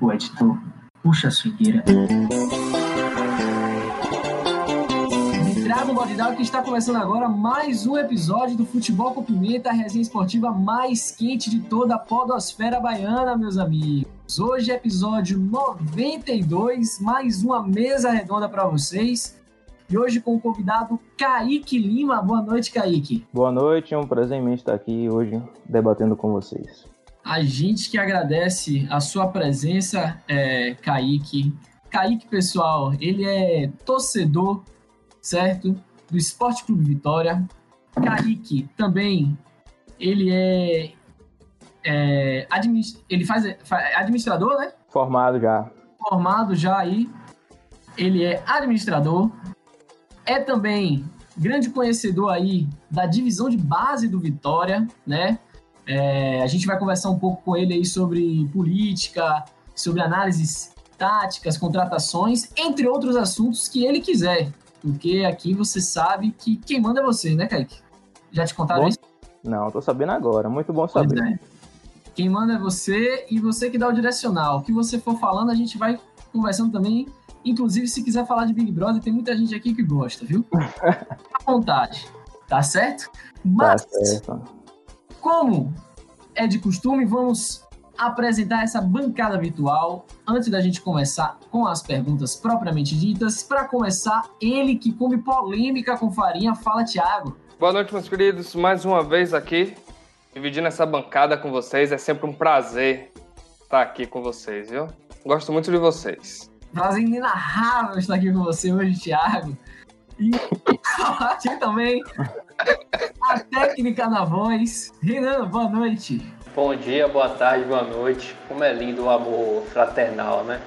O editor puxa a swingueira. Entrada no Bodidal que está começando agora mais um episódio do Futebol com Pimenta, a resenha esportiva mais quente de toda a podosfera baiana, meus amigos. Hoje é episódio 92, mais uma mesa redonda para vocês. E hoje com o convidado Kaique Lima. Boa noite, Kaique. Boa noite, é um prazer imenso estar aqui hoje debatendo com vocês. A gente que agradece a sua presença, é, Kaique. Kaique, pessoal, ele é torcedor, certo? Do Esporte Clube Vitória. Kaique também, ele é, é administ... ele faz, faz administrador, né? Formado já. Formado já aí. Ele é administrador. É também grande conhecedor aí da divisão de base do Vitória, né? É, a gente vai conversar um pouco com ele aí sobre política, sobre análises táticas, contratações, entre outros assuntos que ele quiser. Porque aqui você sabe que quem manda é você, né, Kaique? Já te contaram bom? isso? Não, tô sabendo agora. Muito bom saber. É. Quem manda é você e você que dá o direcional. O que você for falando, a gente vai conversando também. Inclusive, se quiser falar de Big Brother, tem muita gente aqui que gosta, viu? à vontade. Tá certo? Mas, tá certo. Como é de costume, vamos apresentar essa bancada virtual antes da gente começar com as perguntas propriamente ditas. Para começar, ele que come polêmica com farinha, fala Thiago. Boa noite, meus queridos. Mais uma vez aqui, dividindo essa bancada com vocês. É sempre um prazer estar aqui com vocês, viu? Gosto muito de vocês. Prazer inenarrável estar aqui com você hoje, Thiago. E aqui também a técnica na voz. Renan, boa noite. Bom dia, boa tarde, boa noite. Como é lindo o amor fraternal, né?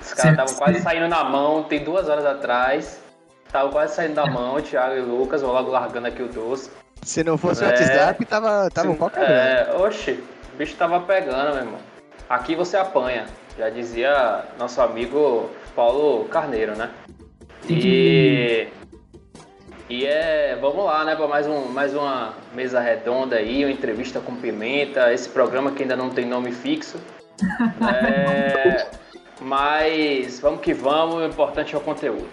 Os caras estavam quase saindo na mão, tem duas horas atrás. Estavam quase saindo na mão, Thiago e Lucas, vou logo largando aqui o doce. Se não fosse o WhatsApp, tava, tava um pouco É, oxe, o bicho tava pegando, meu irmão. Aqui você apanha, já dizia nosso amigo Paulo Carneiro, né? E, e é, vamos lá, né, para mais, um, mais uma mesa redonda aí, uma entrevista com Pimenta, esse programa que ainda não tem nome fixo. É, mas vamos que vamos, o importante é o conteúdo.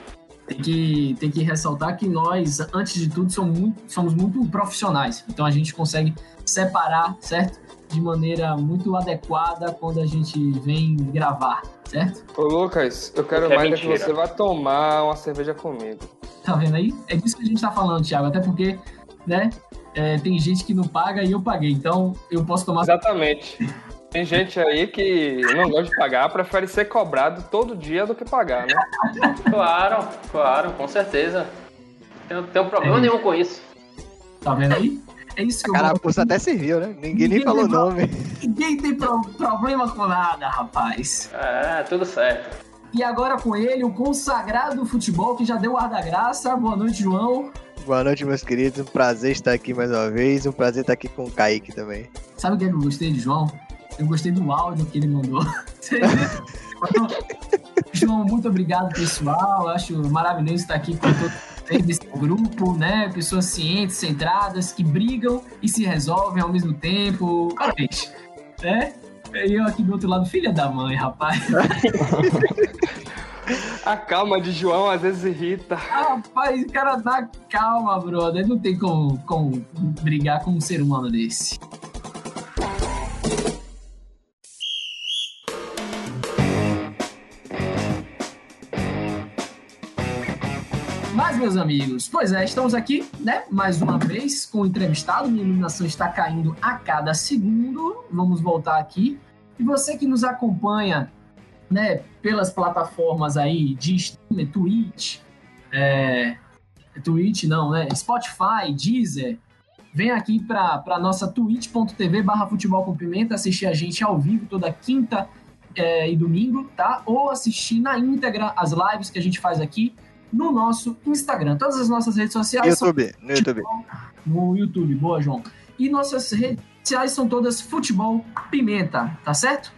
Tem que, tem que ressaltar que nós, antes de tudo, somos muito, somos muito profissionais. Então a gente consegue separar, certo? De maneira muito adequada quando a gente vem gravar, certo? Ô Lucas, eu quero que é mais é que você vá tomar uma cerveja comigo. Tá vendo aí? É disso que a gente tá falando, Thiago. Até porque, né? é, tem gente que não paga e eu paguei. Então eu posso tomar. Exatamente. Tem gente aí que não gosta de pagar, prefere ser cobrado todo dia do que pagar, né? Claro, claro, com certeza. Não tem um problema É. nenhum com isso. Tá vendo aí? É isso que eu Carapuça até serviu, né? Ninguém nem falou o nome. Ninguém tem pro- problema com nada, rapaz. É, tudo certo. E agora com ele, o consagrado do futebol que já deu o ar da graça. Boa noite, João. Boa noite, meus queridos. Um prazer estar aqui mais uma vez. Um prazer estar aqui com o Kaique também. Sabe o que é que eu gostei de João? Eu gostei do áudio que ele mandou. João, muito obrigado, pessoal. Eu acho maravilhoso estar aqui com todo vocês desse grupo, né? Pessoas cientes, centradas, que brigam e se resolvem ao mesmo tempo. Parabéns. Né? E eu aqui do outro lado, filha da mãe, rapaz. A calma de João às vezes irrita. Rapaz, o cara dá calma, brother. Não tem como, como brigar com um ser humano desse. Meus amigos, pois é, estamos aqui, né? Mais uma vez com o entrevistado. Minha iluminação está caindo a cada segundo. Vamos voltar aqui. E você que nos acompanha, né, pelas plataformas aí de streamer, Twitch, é, Twitch não, né? Spotify, Deezer. Vem aqui para nossa twitch.tv barra futebol com pimenta, assistir a gente ao vivo toda quinta é, e domingo, tá? Ou assistir na íntegra as lives que a gente faz aqui no nosso Instagram. Todas as nossas redes sociais são YouTube, no YouTube. no YouTube. Boa, João. E nossas redes sociais são todas Futebol Pimenta, tá certo?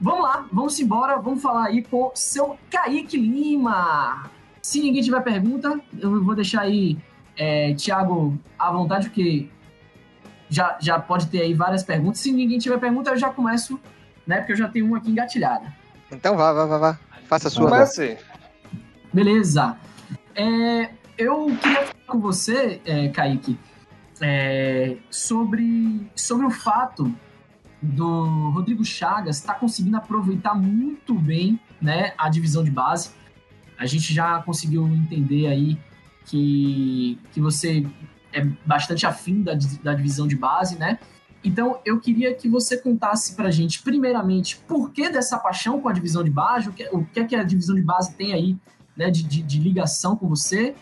Vamos lá, vamos embora, vamos falar aí com o seu Kaique Lima. Se ninguém tiver pergunta, eu vou deixar aí, é, Thiago, à vontade, porque já, já pode ter aí várias perguntas. Se ninguém tiver pergunta, eu já começo né? Porque eu já tenho uma aqui engatilhada. Então vá, vá, vá, vá. Faça a sua. Comece. Beleza. É, eu queria falar com você, é, Kaique, é, sobre, sobre o fato do Rodrigo Chagas estar tá conseguindo aproveitar muito bem né, a divisão de base. A gente já conseguiu entender aí que, que você é bastante afim da, da divisão de base, né? Então, eu queria que você contasse pra gente, primeiramente, por que dessa paixão com a divisão de base, o que, o que é que a divisão de base tem aí né, de, de, de ligação com você,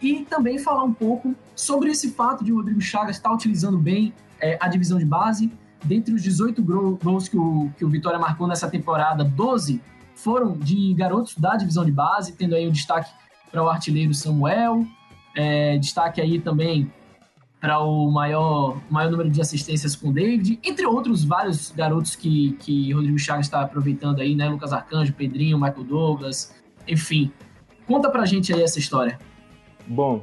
e também falar um pouco sobre esse fato de o Rodrigo Chagas estar utilizando bem é, a divisão de base. Dentre os 18 gols que o, que o Vitória marcou nessa temporada, 12 foram de garotos da divisão de base, tendo aí o destaque para o artilheiro Samuel, é, destaque aí também para o maior, maior número de assistências com o David, entre outros vários garotos que, que Rodrigo Chagas está aproveitando aí, né? Lucas Arcanjo, Pedrinho, Michael Douglas, enfim. Conta pra gente aí essa história. Bom,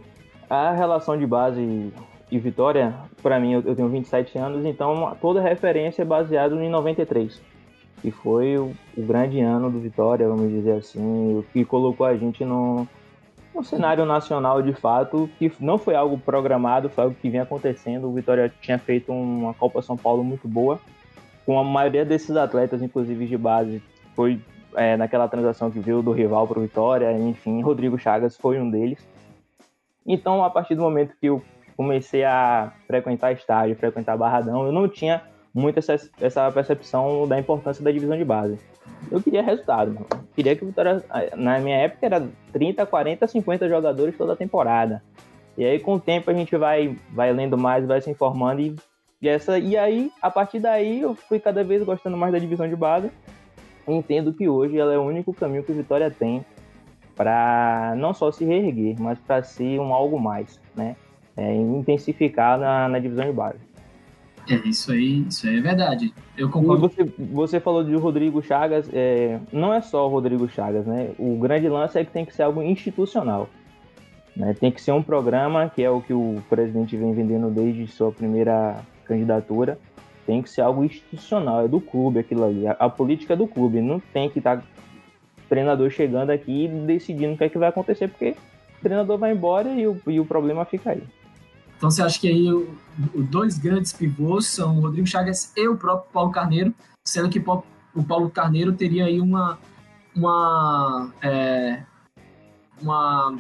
a relação de base e vitória, para mim, eu tenho 27 anos, então toda referência é baseada em 93, que foi o, grande ano do Vitória, vamos dizer assim, o que colocou a gente no, no cenário nacional de fato, que não foi algo programado, foi algo que vinha acontecendo. O Vitória tinha feito uma Copa São Paulo muito boa, com a maioria desses atletas, inclusive de base, foi é, naquela transação que veio do rival para o Vitória, enfim, Rodrigo Chagas foi um deles. Então, a partir do momento que eu comecei a frequentar estádio, frequentar Barradão, eu não tinha muito essa, essa percepção da importância da divisão de base. Eu queria resultado, mano. queria que o Vitória, na minha época, era 30, 40, 50 jogadores toda a temporada. E aí, com o tempo, a gente vai, vai lendo mais, vai se informando. E, e, essa, e aí, a partir daí, eu fui cada vez gostando mais da divisão de base. Entendo que hoje ela é o único caminho que o Vitória tem para não só se reerguer, mas para ser um algo mais, né? É, intensificar na, na divisão de base. É, isso aí, isso aí é verdade. Eu concordo. Você, você falou de Rodrigo Chagas, é, não é só o Rodrigo Chagas, né? O grande lance é que tem que ser algo institucional. Né? Tem que ser um programa, que é o que o presidente vem vendendo desde sua primeira candidatura. Tem que ser algo institucional, é do clube aquilo ali. A, a política é do clube. Não tem que estar tá treinador chegando aqui e decidindo o que é que vai acontecer, porque o treinador vai embora e o, e o problema fica aí. Então você acha que aí os dois grandes pivôs são o Rodrigo Chagas e o próprio Paulo Carneiro, sendo que o Paulo Carneiro teria aí uma uma é, uma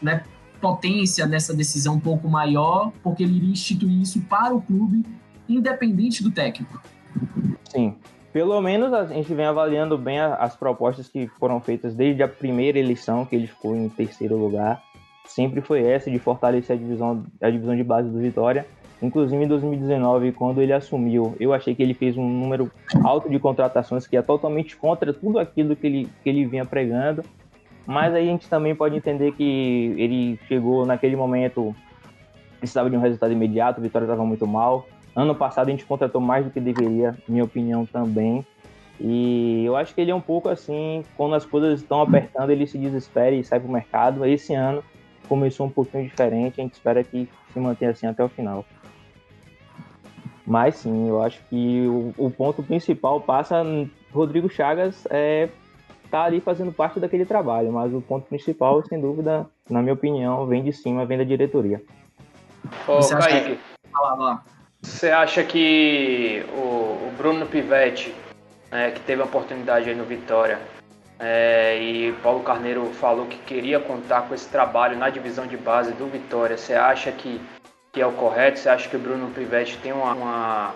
né, potência nessa decisão um pouco maior, porque ele iria instituir isso para o clube, independente do técnico. Sim. Pelo menos a gente vem avaliando bem as propostas que foram feitas desde a primeira eleição, que ele ficou em terceiro lugar sempre foi essa de fortalecer a divisão, a divisão de base do Vitória. Inclusive em 2019, quando ele assumiu, eu achei que ele fez um número alto de contratações que é totalmente contra tudo aquilo que ele, que ele vinha pregando. Mas aí a gente também pode entender que ele chegou naquele momento, precisava de um resultado imediato, o Vitória estava muito mal. Ano passado a gente contratou mais do que deveria, minha opinião também. E eu acho que ele é um pouco assim, quando as coisas estão apertando, ele se desespera e sai para o mercado. Esse ano começou um pouquinho diferente, a gente espera que se mantenha assim até o final. Mas sim, eu acho que o, o ponto principal passa. Rodrigo Chagas é, tá ali fazendo parte daquele trabalho, mas o ponto principal, sem dúvida, na minha opinião, vem de cima, vem da diretoria. Ô, Você Kaique, que... você acha que o, o Bruno Pivetti, né, que teve a oportunidade aí no Vitória, é, e Paulo Carneiro falou que queria contar com esse trabalho na divisão de base do Vitória. Você acha que, que é o correto? Você acha que o Bruno Pivetti tem uma, uma,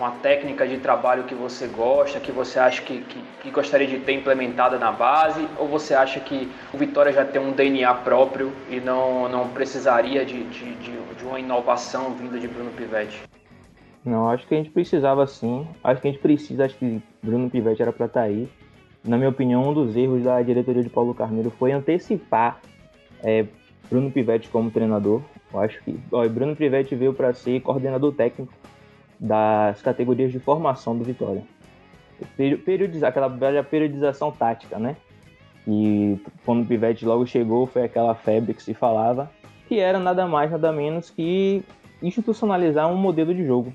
uma técnica de trabalho que você gosta, que você acha que, que, que, gostaria de ter implementada na base? Ou você acha que o Vitória já tem um DNA próprio e não, não precisaria de, de, de, de uma inovação vinda de Bruno Pivetti? Não, acho que a gente precisava sim. Acho que a gente precisa, acho que Bruno Pivetti era para estar tá aí na minha opinião, um dos erros da diretoria de Paulo Carneiro foi antecipar é, Bruno Pivetti como treinador. Eu acho que ó, Bruno Pivetti veio para ser coordenador técnico das categorias de formação do Vitória. Periodizar, aquela velha periodização tática, né? E quando o Pivetti logo chegou, foi aquela febre que se falava, que era nada mais, nada menos que institucionalizar um modelo de jogo.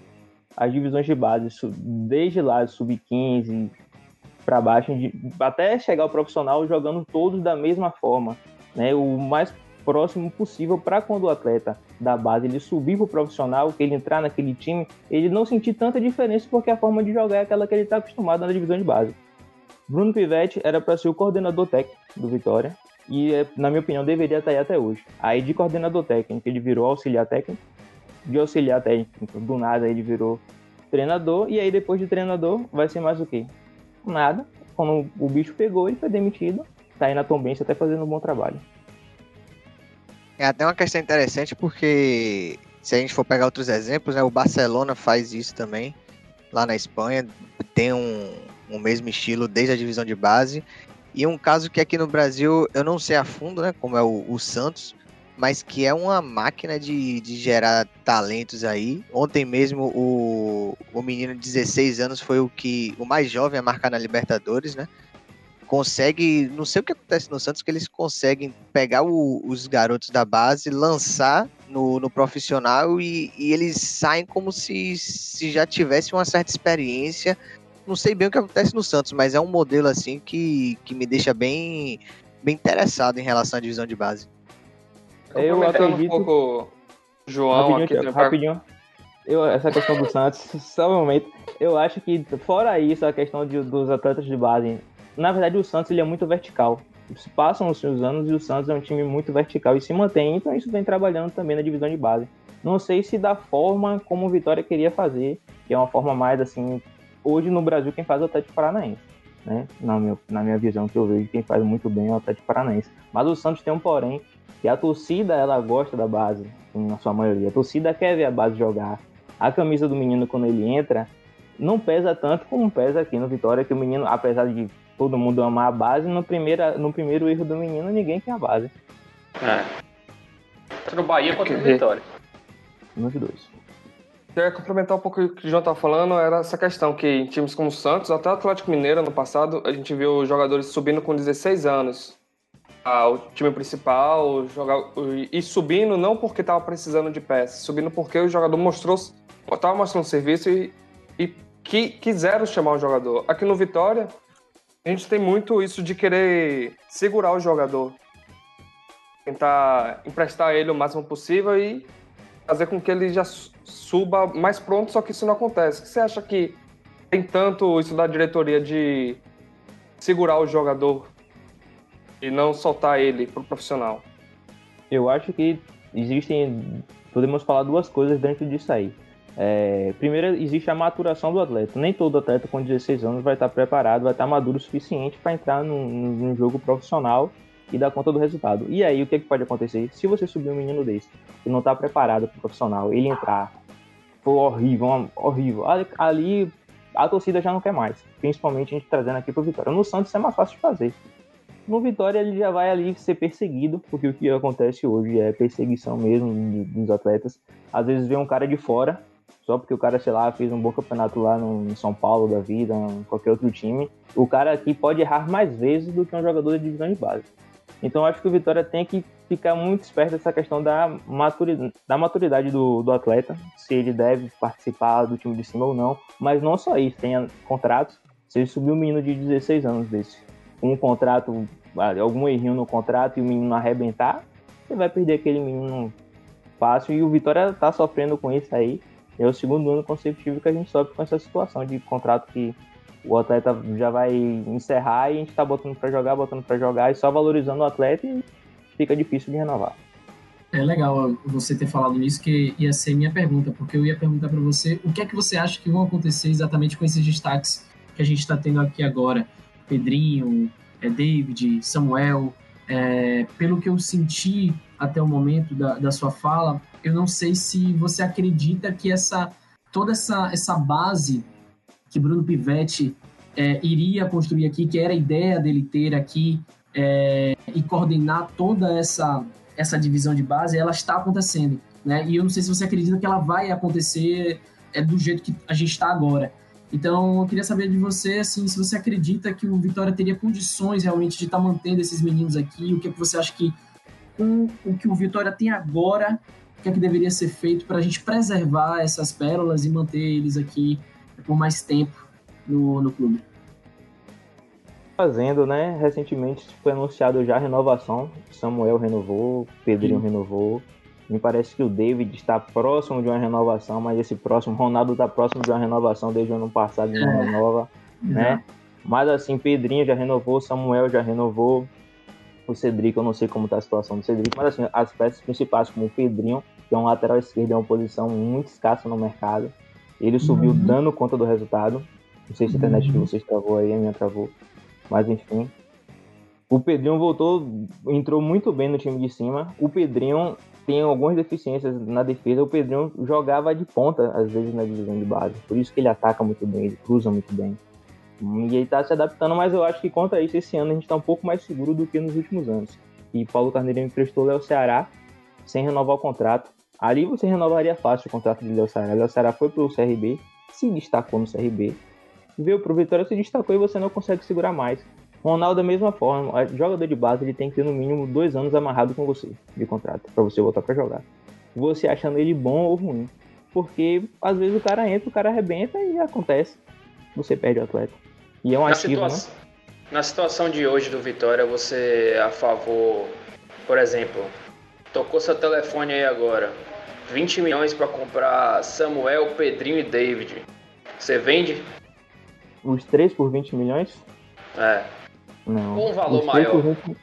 as divisões de base, desde lá, sub-15 para baixo, até chegar ao profissional jogando todos da mesma forma, né? O mais próximo possível para quando o atleta da base ele subir para o profissional, que ele entrar naquele time, ele não sentir tanta diferença porque a forma de jogar é aquela que ele está acostumado na divisão de base. Bruno Pivetti era para ser o coordenador técnico do Vitória e, é, na minha opinião, deveria estar aí até hoje. Aí de coordenador técnico ele virou auxiliar técnico, de auxiliar técnico do nada ele virou treinador e aí depois de treinador vai ser mais o quê? Nada. Quando o bicho pegou, ele foi demitido. Tá aí na Tombense até fazendo um bom trabalho. É até uma questão interessante porque se a gente for pegar outros exemplos, né, o Barcelona faz isso também lá na Espanha, tem um, um mesmo estilo desde a divisão de base. E um caso que aqui no Brasil eu não sei a fundo, né, como é o, o Santos, mas que é uma máquina de, de gerar talentos aí. Ontem mesmo o, o menino de 16 anos foi o que o mais jovem a marcar na Libertadores, né? Consegue, não sei o que acontece no Santos, que eles conseguem pegar o, os garotos da base, lançar no, no profissional e, e, eles saem como se, se já tivesse uma certa experiência. Não sei bem o que acontece no Santos, mas é um modelo assim que, que me deixa bem, bem interessado em relação à divisão de base. Eu acredito... um pouco João rapidinho, aqui, rapidinho. Eu, essa questão do Santos, só um momento. Eu acho que, fora isso, a questão de, dos atletas de base na verdade, o Santos ele é muito vertical. Se passam os seus anos e o Santos é um time muito vertical e se mantém, então isso vem trabalhando também na divisão de base. Não sei se da forma como o Vitória queria fazer, que é uma forma mais assim. Hoje no Brasil, quem faz é o Atlético Paranaense. Né? Na, minha, na minha visão, que eu vejo, quem faz muito bem é o Atlético Paranaense. Mas o Santos tem um porém, que a torcida ela gosta da base, na sua maioria. A torcida quer ver a base jogar. A camisa do menino, quando ele entra, não pesa tanto como pesa aqui no Vitória, que o menino, apesar de todo mundo amar a base, no primeiro, no primeiro erro do menino, ninguém quer a base. É. No Bahia contra o Vitória. Nos dois. Queria complementar um pouco o que o João estava falando, era essa questão que em times como o Santos, até o Atlético Mineiro no passado, a gente viu jogadores subindo com 16 anos. Ah, o time principal jogar, e subindo não porque estava precisando de peças, subindo porque o jogador mostrou, estava mostrando serviço e, e que quiseram chamar o jogador. Aqui no Vitória, a gente tem muito isso de querer segurar o jogador. Tentar emprestar ele o máximo possível e fazer com que ele já suba mais pronto, só que isso não acontece. Você acha que tem tanto isso da diretoria de segurar o jogador e não soltar ele pro profissional? Eu acho que existem, podemos falar duas coisas dentro disso aí. É, primeiro, existe a maturação do atleta. Nem todo atleta com 16 anos vai estar preparado, vai estar maduro o suficiente para entrar num, num, jogo profissional e dar conta do resultado. E aí, o que, é que pode acontecer? Se você subir um menino desse e não está preparado para o profissional, ele entrar, for horrível, horrível, ali, ali a torcida já não quer mais. Principalmente a gente trazendo aqui para o Vitória. No Santos é mais fácil de fazer. No Vitória ele já vai ali ser perseguido, porque o que acontece hoje é perseguição mesmo dos atletas. Às vezes vem um cara de fora só porque o cara, sei lá, fez um bom campeonato lá no São Paulo da vida, em qualquer outro time, o cara aqui pode errar mais vezes do que um jogador de divisão de base. Então acho que o Vitória tem que ficar muito esperto nessa questão da maturidade, da maturidade do, do atleta, se ele deve participar do time de cima ou não. Mas não só isso, tem contratos. Se ele subir um menino de 16 anos desse, um contrato, algum errinho no contrato e o menino arrebentar, você vai perder aquele menino fácil. E o Vitória tá sofrendo com isso aí. É o segundo ano consecutivo que a gente sofre com essa situação de contrato que o atleta já vai encerrar e a gente tá botando para jogar, botando para jogar e só valorizando o atleta e fica difícil de renovar. É legal você ter falado nisso, que ia ser minha pergunta, porque eu ia perguntar para você o que é que você acha que vão acontecer exatamente com esses destaques que a gente está tendo aqui agora. Pedrinho, é, David, Samuel. É, pelo que eu senti até o momento da, da sua fala, eu não sei se você acredita que essa toda essa, essa base que Bruno Pivetti é, iria construir aqui, que era a ideia dele ter aqui é, e coordenar toda essa, essa divisão de base, ela está acontecendo. Né? E eu não sei se você acredita que ela vai acontecer é, do jeito que a gente está agora. Então, eu queria saber de você, assim, se você acredita que o Vitória teria condições realmente de estar tá mantendo esses meninos aqui, o que, é que você acha que com o que o Vitória tem agora que é que deveria ser feito para a gente preservar essas pérolas e manter eles aqui por mais tempo no, no clube? Fazendo, né? Recentemente foi anunciado já a renovação. Samuel renovou, Pedrinho Sim. renovou. Me parece que o David está próximo de uma renovação, mas esse próximo, Ronaldo está próximo de uma renovação desde o ano passado não é. renova, né? Mas assim, Pedrinho já renovou, Samuel já renovou, o Cedric, eu não sei como está a situação do Cedric, mas assim, as peças principais, como o Pedrinho, que é um lateral esquerdo, é uma posição muito escassa no mercado. Ele subiu uhum. dando conta do resultado. Não sei se a internet de uhum. vocês travou aí, a minha travou. Mas enfim. O Pedrinho voltou, entrou muito bem no time de cima. O Pedrinho tem algumas deficiências na defesa. O Pedrinho jogava de ponta, às vezes, na divisão de base. Por isso que ele ataca muito bem, ele cruza muito bem. E ele tá se adaptando, mas eu acho que contra isso, esse ano a gente tá um pouco mais seguro do que nos últimos anos. E Paulo Carneiro emprestou o Léo Ceará sem renovar o contrato. Ali você renovaria fácil o contrato de Léo Ceará. Léo Ceará foi pro CRB, se destacou no CRB. Veio pro Vitória, se destacou e você não consegue segurar mais. Ronaldo, da mesma forma, jogador de base, ele tem que ter no mínimo dois anos amarrado com você de contrato, para você voltar para jogar. Você achando ele bom ou ruim. Porque às vezes o cara entra, o cara arrebenta e acontece. Você perde o atleta. E é um na ativo, situa né? Na situação de hoje do Vitória, você é a favor, por exemplo, tocou seu telefone aí agora, 20 milhões para comprar Samuel, Pedrinho e David. Você vende? Os três por 20 milhões? É. Não. Um valor maior. 20...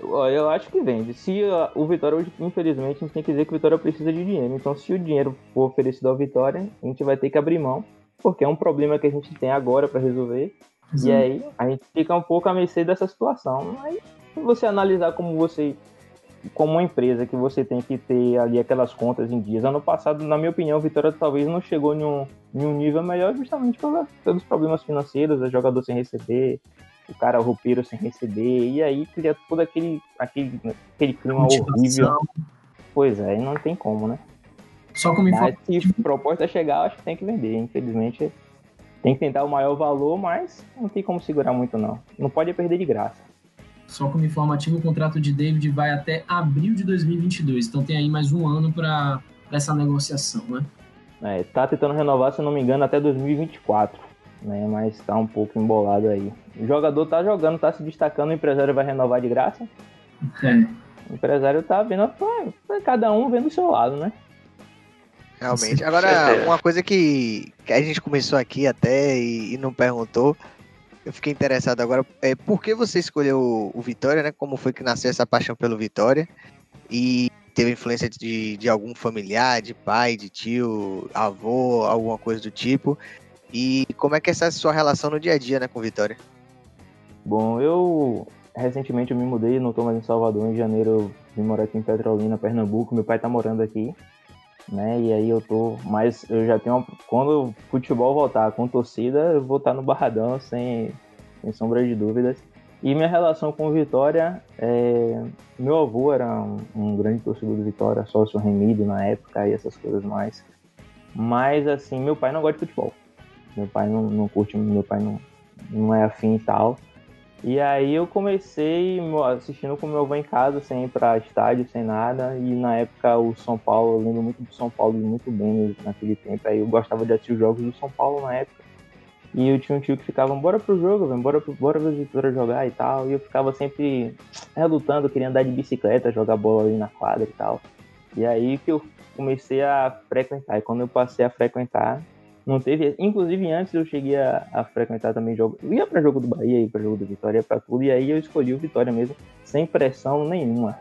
Eu acho que vende. Se o Vitória hoje, infelizmente, a gente tem que dizer que o Vitória precisa de dinheiro. Então, se o dinheiro for oferecido ao Vitória, a gente vai ter que abrir mão porque é um problema que a gente tem agora para resolver. Sim. E aí a gente fica um pouco à mercê dessa situação. Aí se você analisar como você, como uma empresa que você tem que ter ali aquelas contas em dias. Ano passado, na minha opinião, o Vitória talvez não chegou em um, em um nível melhor justamente pela, pelos problemas financeiros, o jogador sem receber, cara roupeiro sem receber, e aí cria todo aquele, aquele, aquele clima horrível. Pois é, não tem como, né? Só como Mas se proposta chegar, acho que tem que vender. Infelizmente, tem que tentar o maior valor, mas não tem como segurar muito, não. Não pode perder de graça. Só como informativo, o contrato de David vai até abril de 2022. Então tem aí mais um ano para essa negociação, né? É, tá tentando renovar, se não me engano, até 2024. Né, mas tá um pouco embolado aí. O jogador tá jogando, tá se destacando, o empresário vai renovar de graça. É. O empresário tá vendo, cada um vendo o seu lado, né? Realmente. Agora, uma coisa que, que a gente começou aqui até e, e, não perguntou, eu fiquei interessado agora, é por que você escolheu o, o, Vitória, né? Como foi que nasceu essa paixão pelo Vitória? E teve influência de, de algum familiar, de pai, de tio, avô, alguma coisa do tipo? E como é que é essa sua relação no dia a dia, né, com Vitória? Bom, eu recentemente eu me mudei, não estou mais em Salvador, em janeiro eu vim morar aqui em Petrolina, Pernambuco, meu pai está morando aqui né? E aí eu tô, mas eu já tenho, uma, quando o futebol voltar com torcida, eu vou estar no Barradão sem, sem sombra de dúvidas. E minha relação com Vitória, é, meu avô era um, um, grande torcedor do Vitória, sócio remido na época e essas coisas mais. Mas assim, meu pai não gosta de futebol. Meu pai não, não curte, meu pai não, não é afim e tal. E aí eu comecei assistindo com meu avô em casa, sem ir pra estádio, sem nada. E na época o São Paulo, eu lembro muito do São Paulo muito bem naquele tempo. Aí eu gostava de assistir os jogos do São Paulo na época. E eu tinha um tio que ficava, bora pro jogo, velho, bora, bora ver Vitória jogar e tal. E eu ficava sempre relutando, queria andar de bicicleta, jogar bola ali na quadra e tal. E aí que eu comecei a frequentar. E quando eu passei a frequentar, não teve. Inclusive, antes eu cheguei a, a frequentar também jogo. Eu ia para jogo do Bahia, ia para jogo do Vitória, para tudo. E aí eu escolhi o Vitória mesmo, sem pressão nenhuma.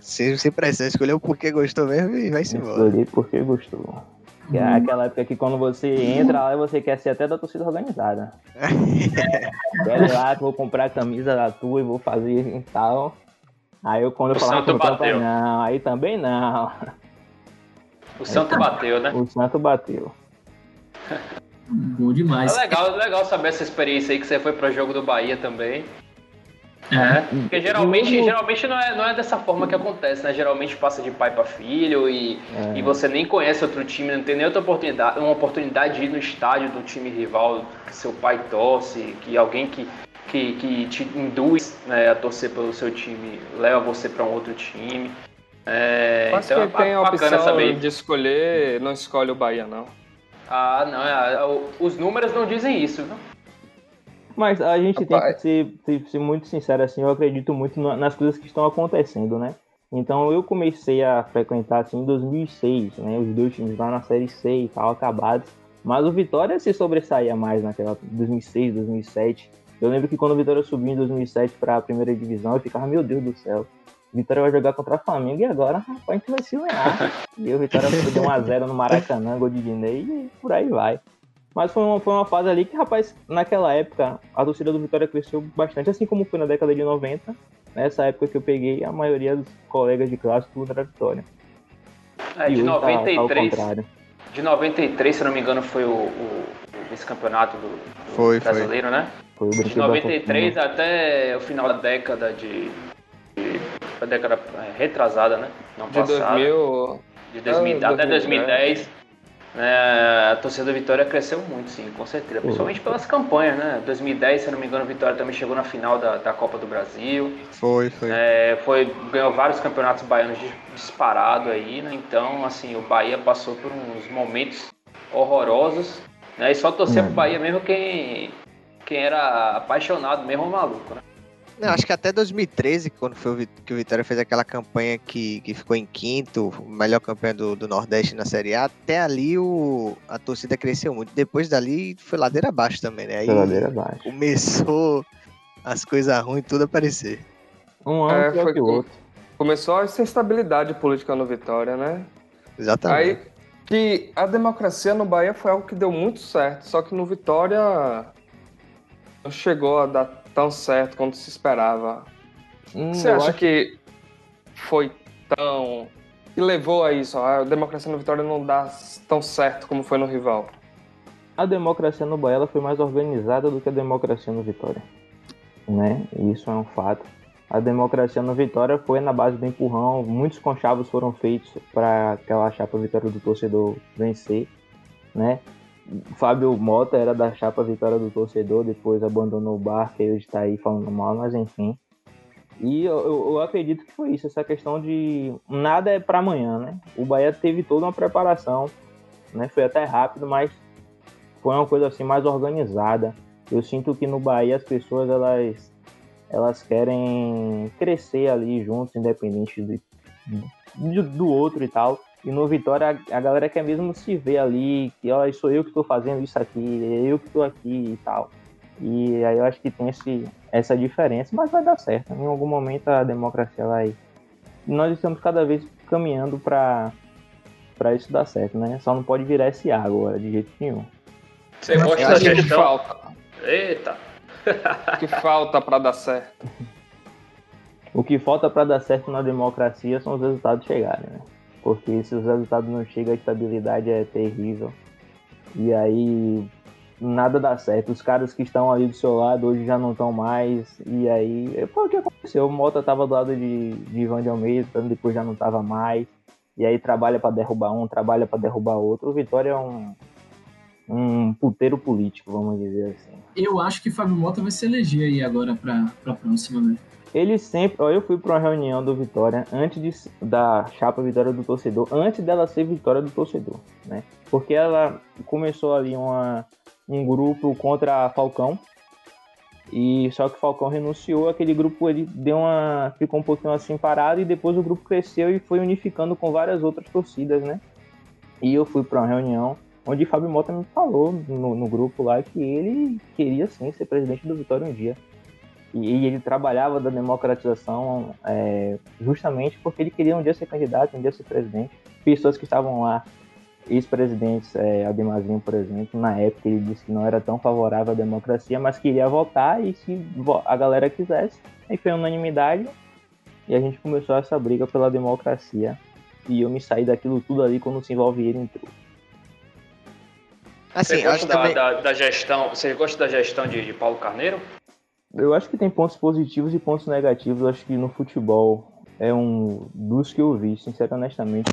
Sem, sem pressão, escolheu porque gostou mesmo e vai se embora. Escolhi porque gostou. Que é uhum. aquela época que quando você entra lá, você quer ser até da torcida organizada. Quero lá, vou comprar a camisa da tua e vou fazer e tal. Aí eu quando eu falava com não, aí também não. O Santo bateu, né? O Santo bateu. Bom demais. É legal, legal saber essa experiência aí que você foi para o jogo do Bahia também. É. Porque geralmente, geralmente não, é, não é dessa forma que acontece, né? Geralmente passa de pai para filho e, é. e você nem conhece outro time, não tem nem outra oportunidade, uma oportunidade de ir no estádio do time rival que seu pai torce, que alguém que, que, que te induz né, a torcer pelo seu time leva você para um outro time. É, Mas então quem tem a é opção saber. de escolher, não escolhe o Bahia, não. Ah, não, é, o- os números não dizem isso, viu? Mas a gente Rapaz. tem que ser, ser- ser muito sincero assim, eu acredito muito na- nas coisas que estão acontecendo, né? Então eu comecei a frequentar assim em 2006, né? Os dois times lá na série C e tal acabados, mas o Vitória se sobressaía mais naquela 2006, 2007. Eu lembro que quando o Vitória subiu em 2007 para a primeira divisão, eu ficava, meu Deus do céu. Vitória vai jogar contra o Flamengo e agora, rapaz, a gente vai se ganhar. E o Vitória deu 1x0 no Maracanã, gol de Dinei e por aí vai. Mas foi uma, foi uma fase ali que, rapaz, naquela época, a torcida do Vitória cresceu bastante, assim como foi na década de 90. Nessa época que eu peguei, a maioria dos colegas de classe tudo era Vitória. É, de hoje tá- tá 93, de 93, se eu não me engano, foi o, o, vice-campeonato do, do Foi, foi. brasileiro, né? Foi o De brinquedo da 93 fortuna. até o final da década de. De a década é, retrasada, né? Não De passada. 2000. De 2000, Ah, até 2010. 2010. né, a torcida do Vitória cresceu muito, sim, com certeza. Principalmente pelas campanhas, né? 2010, se não me engano, o Vitória também chegou na final da, da Copa do Brasil. Foi, foi. É, foi, ganhou vários campeonatos baianos dis- disparado aí, né? Então, assim, o Bahia passou por uns momentos horrorosos. Né? E só torcer Hum. pro Bahia mesmo quem, quem era apaixonado mesmo maluco, né? Não, acho que até 2013, quando foi o que o Vitória fez aquela campanha que, que ficou em quinto, melhor campanha do, do Nordeste na Série A, até ali o, a torcida cresceu muito. Depois dali foi ladeira abaixo também, né? Aí Geladeira abaixo. começou as coisas ruins tudo a aparecer. Um ano É, foi que outro. Começou essa instabilidade política no Vitória, né? Exatamente. Aí que a democracia no Bahia foi algo que deu muito certo, só que no Vitória não chegou a dar tão certo quanto se esperava. Hum, Você acha acho- que foi tão. que levou a isso? A democracia no Vitória não dá tão certo como foi no rival. a democracia no Bahia foi mais organizada do que a democracia no Vitória. Né? Isso é um fato. A democracia no Vitória foi na base do empurrão, muitos conchavos foram feitos para aquela chapa Vitória do torcedor vencer, né? Fábio Mota era da chapa Vitória do torcedor, depois abandonou o barco e hoje está aí falando mal, mas enfim. E eu, eu- acredito que foi isso, essa questão de nada é para amanhã, né? O Bahia teve toda uma preparação, né? Foi até rápido, mas foi uma coisa assim mais organizada. Eu sinto que no Bahia as pessoas elas elas querem crescer ali juntos, independente de, de- do outro e tal. E no Vitória a, a galera quer mesmo se ver ali, que ó, sou eu que estou fazendo isso aqui, é eu que estou aqui e tal. E aí eu acho que tem esse, essa diferença, mas vai dar certo. Em algum momento a democracia vai. Nós estamos cada vez caminhando para para isso dar certo, né? Só não pode virar SA agora, de jeito nenhum. Você gosta da O que gestão? falta? Eita! O que falta para dar certo? O que falta para dar certo na democracia são os resultados chegarem, né? Porque se os resultados não chegam, a estabilidade é terrível. E aí nada dá certo. Os caras que estão ali do seu lado hoje já não estão mais. E aí foi o que aconteceu. O Mota tava do lado de, de Ivan de Almeida, depois já não tava mais. E aí trabalha para derrubar um, trabalha para derrubar outro. O Vitória é um, um puteiro político, vamos dizer assim. Eu acho que Fábio Mota vai se eleger aí agora pra, pra próxima, né? Ele sempre. Ó, eu fui para uma reunião do Vitória antes de, da chapa Vitória do Torcedor, antes dela ser Vitória do Torcedor, né? Porque ela começou ali uma, um grupo contra Falcão. E só que Falcão renunciou, aquele grupo ele deu uma. ficou um pouquinho assim parado e depois o grupo cresceu e foi unificando com várias outras torcidas, né? E eu fui para uma reunião onde Fábio Mota me falou no, no grupo lá que ele queria sim ser presidente do Vitória um dia. E, e ele trabalhava da democratização é, justamente porque ele queria um dia ser candidato, um dia ser presidente. Pessoas que estavam lá, ex-presidentes, é, Ademazinho, por exemplo, na época ele disse que não era tão favorável à democracia, mas queria votar e se a galera quisesse. Aí foi unanimidade e a gente começou essa briga pela democracia. E eu me saí daquilo tudo ali quando o se envolve ele entrou. Assim, Você gosta acho da, também. da, da gestão? Você gosta da gestão de, de Paulo Carneiro? Eu acho que tem pontos positivos e pontos negativos. Eu acho que no futebol é um dos que eu vi, sincero honestamente,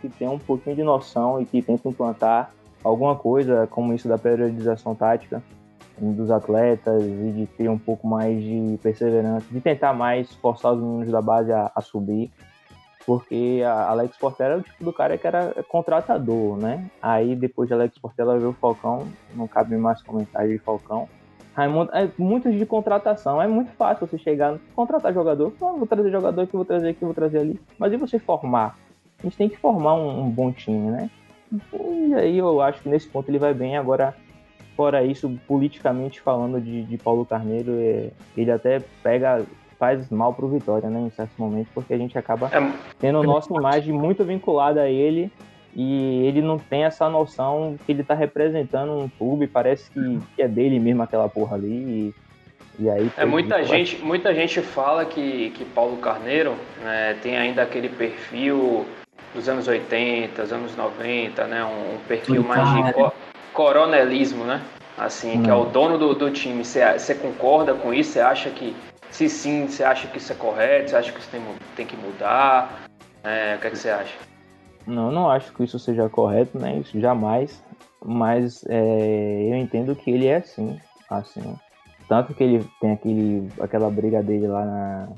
que tem um pouquinho de noção e que tenta implantar alguma coisa como isso da periodização tática dos atletas e de ter um pouco mais de perseverança, de tentar mais forçar os meninos da base a, a subir. porque a Alex Portela é o tipo do cara que era contratador, né? Aí depois de Alex Portela veio o Falcão, não cabe mais comentário de Falcão. Raimundo, é muito de contratação, é muito fácil você chegar, contratar jogador, ah, vou trazer jogador aqui, vou trazer aqui, vou trazer ali. Mas e você formar? A gente tem que formar um, um bom time, né? E aí eu acho que nesse ponto ele vai bem. Agora, fora isso, politicamente falando de, de Paulo Carneiro, é, ele até pega faz mal pro Vitória, né, em certos momentos, porque a gente acaba é, tendo a nossa imagem muito vinculada a ele e ele não tem essa noção que ele tá representando um clube, parece que, que é dele mesmo aquela porra ali. E, e aí é muita gente, muita gente fala que, que Paulo Carneiro né, tem ainda aquele perfil dos anos 80, anos 90, né, um perfil mais de co coronelismo, né? Assim, que é o dono do, do time. Você concorda com isso? Você acha que se sim, você acha que isso é correto? Você acha que isso tem, tem que mudar? É, o que, é que você acha? Não, não acho que isso seja correto, né? Isso jamais. Mas é, eu entendo que ele é assim, assim. Tanto que ele tem aquele, aquela briga dele lá na.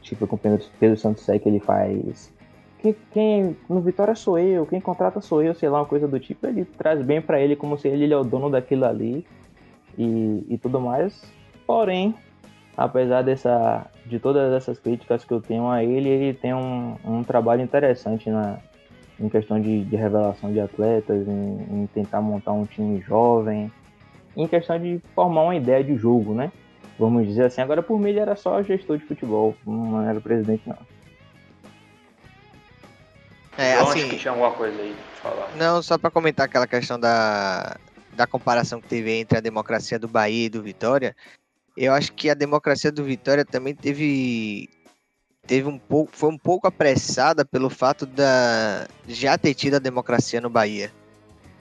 Tipo, com o Pedro, Pedro Santos Sé que ele faz. Quem, quem, no Vitória sou eu, quem contrata sou eu, sei lá, uma coisa do tipo. Ele traz bem para ele como se ele, ele é o dono daquilo ali e, e tudo mais. Porém, apesar dessa, de todas essas críticas que eu tenho a ele, ele tem um, um trabalho interessante na, em questão de, de revelação de atletas, em, em, tentar montar um time jovem, em questão de formar uma ideia de jogo, né? Vamos dizer assim. Agora, por mim, ele era só gestor de futebol, não era presidente, não. É, assim, que tinha alguma coisa aí falar. Não, só para comentar aquela questão da, da comparação que teve entre a democracia do Bahia e do Vitória, eu acho que a democracia do Vitória também teve teve um pouco foi um pouco apressada pelo fato da já ter tido a democracia no Bahia.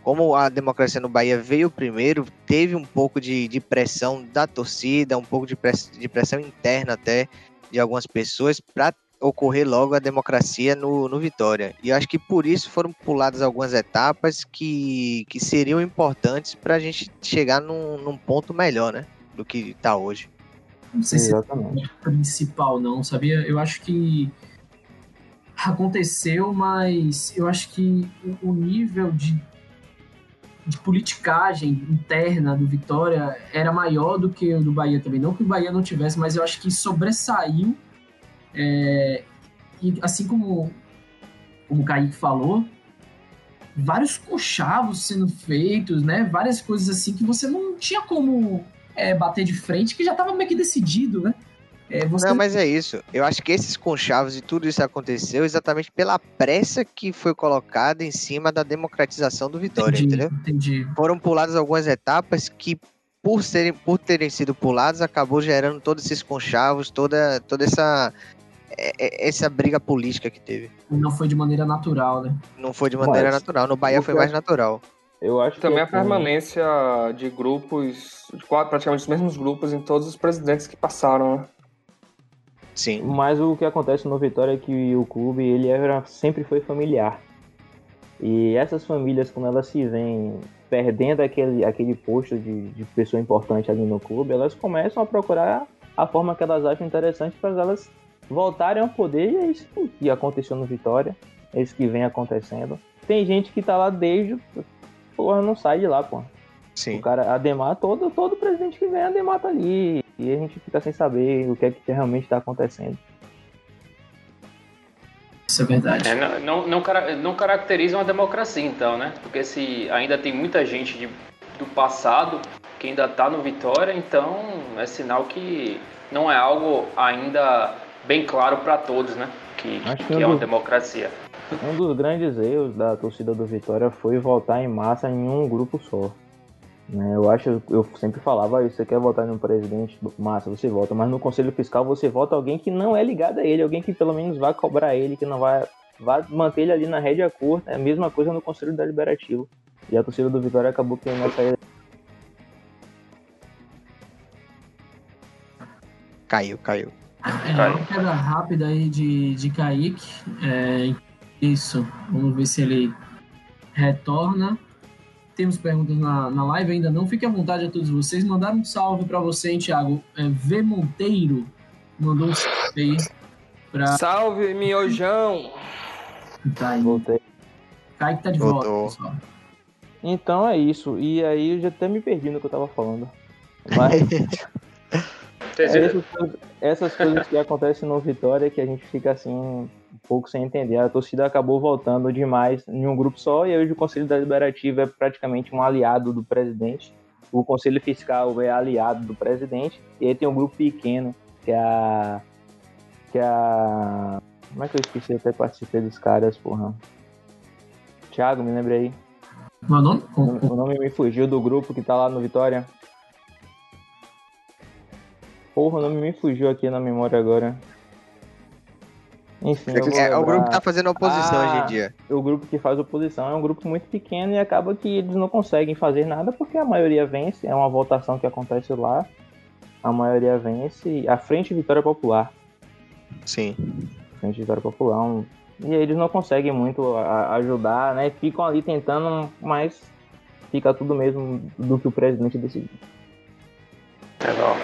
Como a democracia no Bahia veio primeiro, teve um pouco de, de pressão da torcida, um pouco de, press, de pressão interna até de algumas pessoas para ocorrer logo a democracia no, no Vitória. E eu acho que por isso foram puladas algumas etapas que, que seriam importantes para a gente chegar num, num ponto melhor, né? do que tá hoje. Não sei Exatamente. se é o principal, não, sabia? Eu acho que aconteceu, mas eu acho que o nível de, de politicagem interna do Vitória era maior do que o do Bahia também. Não que o Bahia não tivesse, mas eu acho que sobressaiu. É, e assim como, como o Kaique falou, vários conchavos sendo feitos, né? Várias coisas assim que você não tinha como é, bater de frente, que já estava meio que decidido, né? É, você... Não, mas é isso. Eu acho que esses conchavos e tudo isso aconteceu exatamente pela pressa que foi colocada em cima da democratização do Vitória, entendi, entendeu? Entendi. Foram puladas algumas etapas que, por, serem, por terem sido puladas, acabou gerando todos esses conchavos, toda, toda essa, é, é, essa briga política que teve. Não foi de maneira natural, né? Não foi de maneira mas, natural. No Bahia foi mais natural. Eu acho também que a permanência de grupos, de quatro, praticamente os mesmos grupos em todos os presidentes que passaram, né? Sim. Mas o que acontece no Vitória é que o clube ele era, sempre foi familiar. E essas famílias, quando elas se veem perdendo aquele, aquele posto de, de pessoa importante ali no clube, elas começam a procurar a forma que elas acham interessante para elas voltarem ao poder. E é isso que aconteceu no Vitória, é isso que vem acontecendo. Tem gente que tá lá desde porra não sai de lá, pô. Sim. O cara, Ademar, todo, todo presidente que vem, Ademar tá ali. E a gente fica sem saber o que é que realmente tá acontecendo. Isso é verdade. É, não, não, não, não caracteriza uma democracia, então, né? Porque se ainda tem muita gente de, do passado que ainda tá no Vitória, então é sinal que não é algo ainda bem claro para todos, né? Que, que, que é uma democracia. Um dos grandes erros da torcida do Vitória foi votar em massa em um grupo só. Né? Eu acho, eu sempre falava, você quer votar em um presidente, massa, você vota, mas no conselho fiscal você vota alguém que não é ligado a ele, alguém que pelo menos vai cobrar ele, que não vai, vai manter ele ali na rédea curta. É a mesma coisa no conselho deliberativo. E a torcida do Vitória acabou tendo essa Caiu, caiu. É, uma queda rápida aí de, de Kaique. É, isso. Vamos ver se ele retorna. Temos perguntas na, na live ainda não. Fique à vontade a todos vocês. Mandaram um salve para você, hein, Thiago. É, v Monteiro mandou um salve aí. Pra... Salve, miojão! Tá aí. Voltei. Kaique tá de Voltou. volta, pessoal. Então é isso. E aí eu já até me perdi no que eu tava falando. Mas é essas, coisas, essas coisas que acontecem no Vitória que a gente fica assim um pouco sem entender. A torcida acabou voltando demais em um grupo só e hoje o Conselho Deliberativo é praticamente um aliado do presidente. O Conselho Fiscal é aliado do presidente. E aí tem um grupo pequeno que é a. Que é a. Como é que eu esqueci? Eu até participei dos caras, porra. Thiago, me lembra aí. Meu nome? O nome- o nome me fugiu do grupo que tá lá no Vitória. Porra, o nome me fugiu aqui na memória agora. Enfim, vou É, é o grupo que tá fazendo oposição Ah. hoje em dia. O grupo que faz oposição é um grupo muito pequeno e acaba que eles não conseguem fazer nada porque a maioria vence. É uma votação que acontece lá. A maioria vence. A Frente Vitória Popular. Sim. Frente Vitória Popular. um- E eles não conseguem muito ajudar, né? Ficam ali tentando, mas fica tudo mesmo do que o presidente decidiu. Legal.